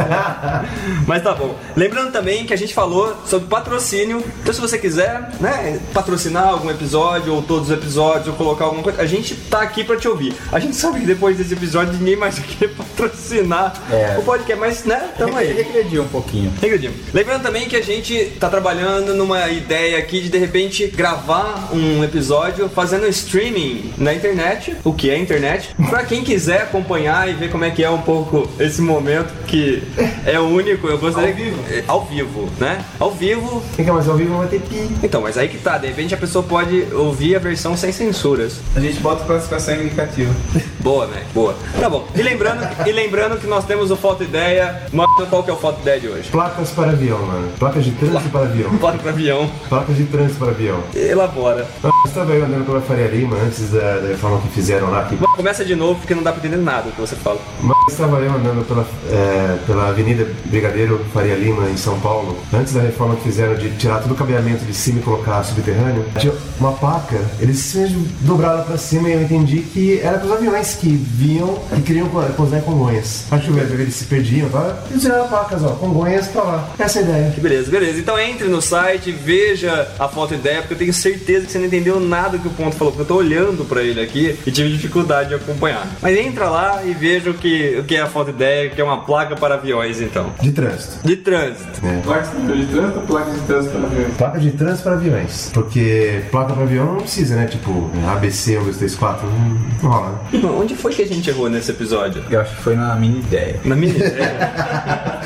Mas tá bom. Lembrando também que a gente falou sobre patrocínio. Então se você quiser, né, patrocinar algum episódio ou todos os episódios ou colocar alguma coisa, a gente tá aqui pra te ouvir. A gente sabe que depois desse episódio ninguém mais querer patrocinar É. o podcast, mas né, tamo aí. Regredir um pouquinho. Regredimos. Lembrando também que a gente tá trabalhando numa ideia aqui de de repente gravar um episódio fazendo streaming na internet, o que é internet, pra quem quiser acompanhar e ver como é que é um pouco esse momento que é único. Eu gostaria Ao vivo. É, ao vivo, né? Ao vivo. Quem quer mais ao vivo vai ter pi. Então, mas aí que tá, de repente a pessoa pode ouvir a versão sem censuras. A gente bota classificação indicativa. Boa, né? Boa. Tá bom. E lembrando, e lembrando que nós temos o Foto Ideia. Mostra qual que é o Foto Ideia de hoje. Placas para avião, mano. Placas de trânsito para avião. Placa para avião. Placas de trânsito para avião. Elabora. Você estava aí andando pela Faria Lima antes da, da reforma que fizeram lá. Que... Bom, Começa de novo porque não dá pra entender nada do que você fala. Mas estava eu andando pela, é, pela Avenida Brigadeiro Faria Lima, em São Paulo, antes da reforma que fizeram de tirar todo o cabeamento de cima e colocar subterrâneo, tinha uma placa, eles simplesmente dobraram pra cima e eu entendi que era para os aviões que vinham e queriam pousar em Congonhas. Acho que eles se perdiam, tá? Eles tiraram placas, ó, Congonhas pra lá. Essa é a ideia. Beleza, beleza. Então entre no site, veja a foto ideia, porque eu tenho certeza que você não entendeu nada que o ponto falou, porque eu tô olhando pra ele aqui e tive dificuldade de acompanhar. Mas entra lá e veja o que, o que é a foto ideia, que é uma placa para aviões, então. De trânsito. De trânsito. Placa de trânsito ou placa de trânsito para ver? Placa de trânsito para aviões. Porque placa para avião não precisa, né? Tipo, ABC, 1, 2, 3, 4. Não, não rola, né? Onde foi que a gente errou nesse episódio? Eu acho que foi na mini ideia. Na minha ideia.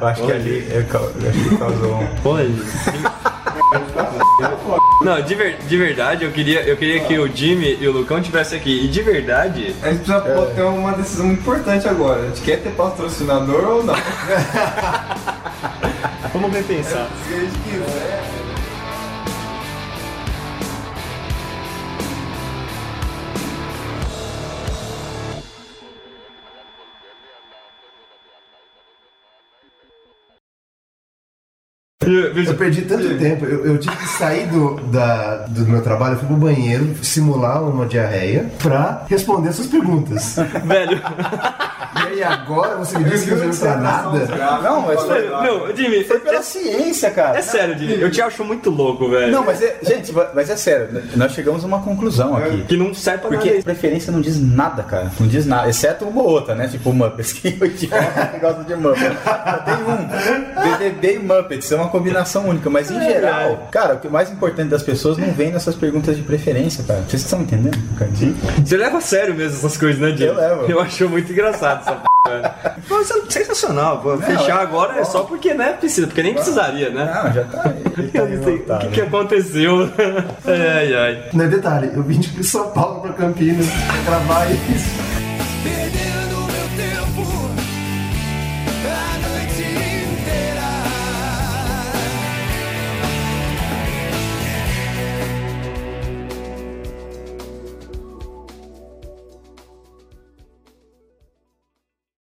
Eu acho que ali eu, cau- eu acho que causou um. Olha. Não, de, ver- de verdade, eu queria, eu queria que o Jimmy e o Lucão tivessem aqui. E de verdade, A gente precisa pô, ter uma decisão muito importante agora. A gente quer ter patrocinador ou não? vamos repensar. Se a gente quiser. Eu perdi tanto tempo, eu, eu tive que sair do, da, do meu trabalho, eu fui pro banheiro, simular uma diarreia pra responder essas perguntas. Velho, E aí agora você me diz que não serve pra nada? Não, mas foi, meu, Jimmy, foi pela ciência, cara. é sério, Jimmy, eu te acho muito louco, velho. Não, mas é, gente, mas é sério, nós chegamos a uma conclusão aqui. Que não serve pra Porque nada. preferência não diz nada, cara. Não diz nada. Exceto uma ou outra, né? Tipo Muppets, que eu que gosta de Muppets. Tem um. BBB e Muppets. É uma combinação única. Mas em geral, cara, o que é mais importante das pessoas não vem nessas perguntas de preferência, cara. Vocês estão entendendo, cara? Sim. Você leva a sério mesmo essas coisas, né, Jimmy? Eu levo. Eu acho muito engraçado essa p, velho. Mas é sensacional, pô. Fechar agora é só porque, né, precisa, porque nem precisaria, né? Não, já tá. não sei o que, que aconteceu. ai, ai. Não é detalhe, eu vim de São Paulo pra Campinas pra gravar isso.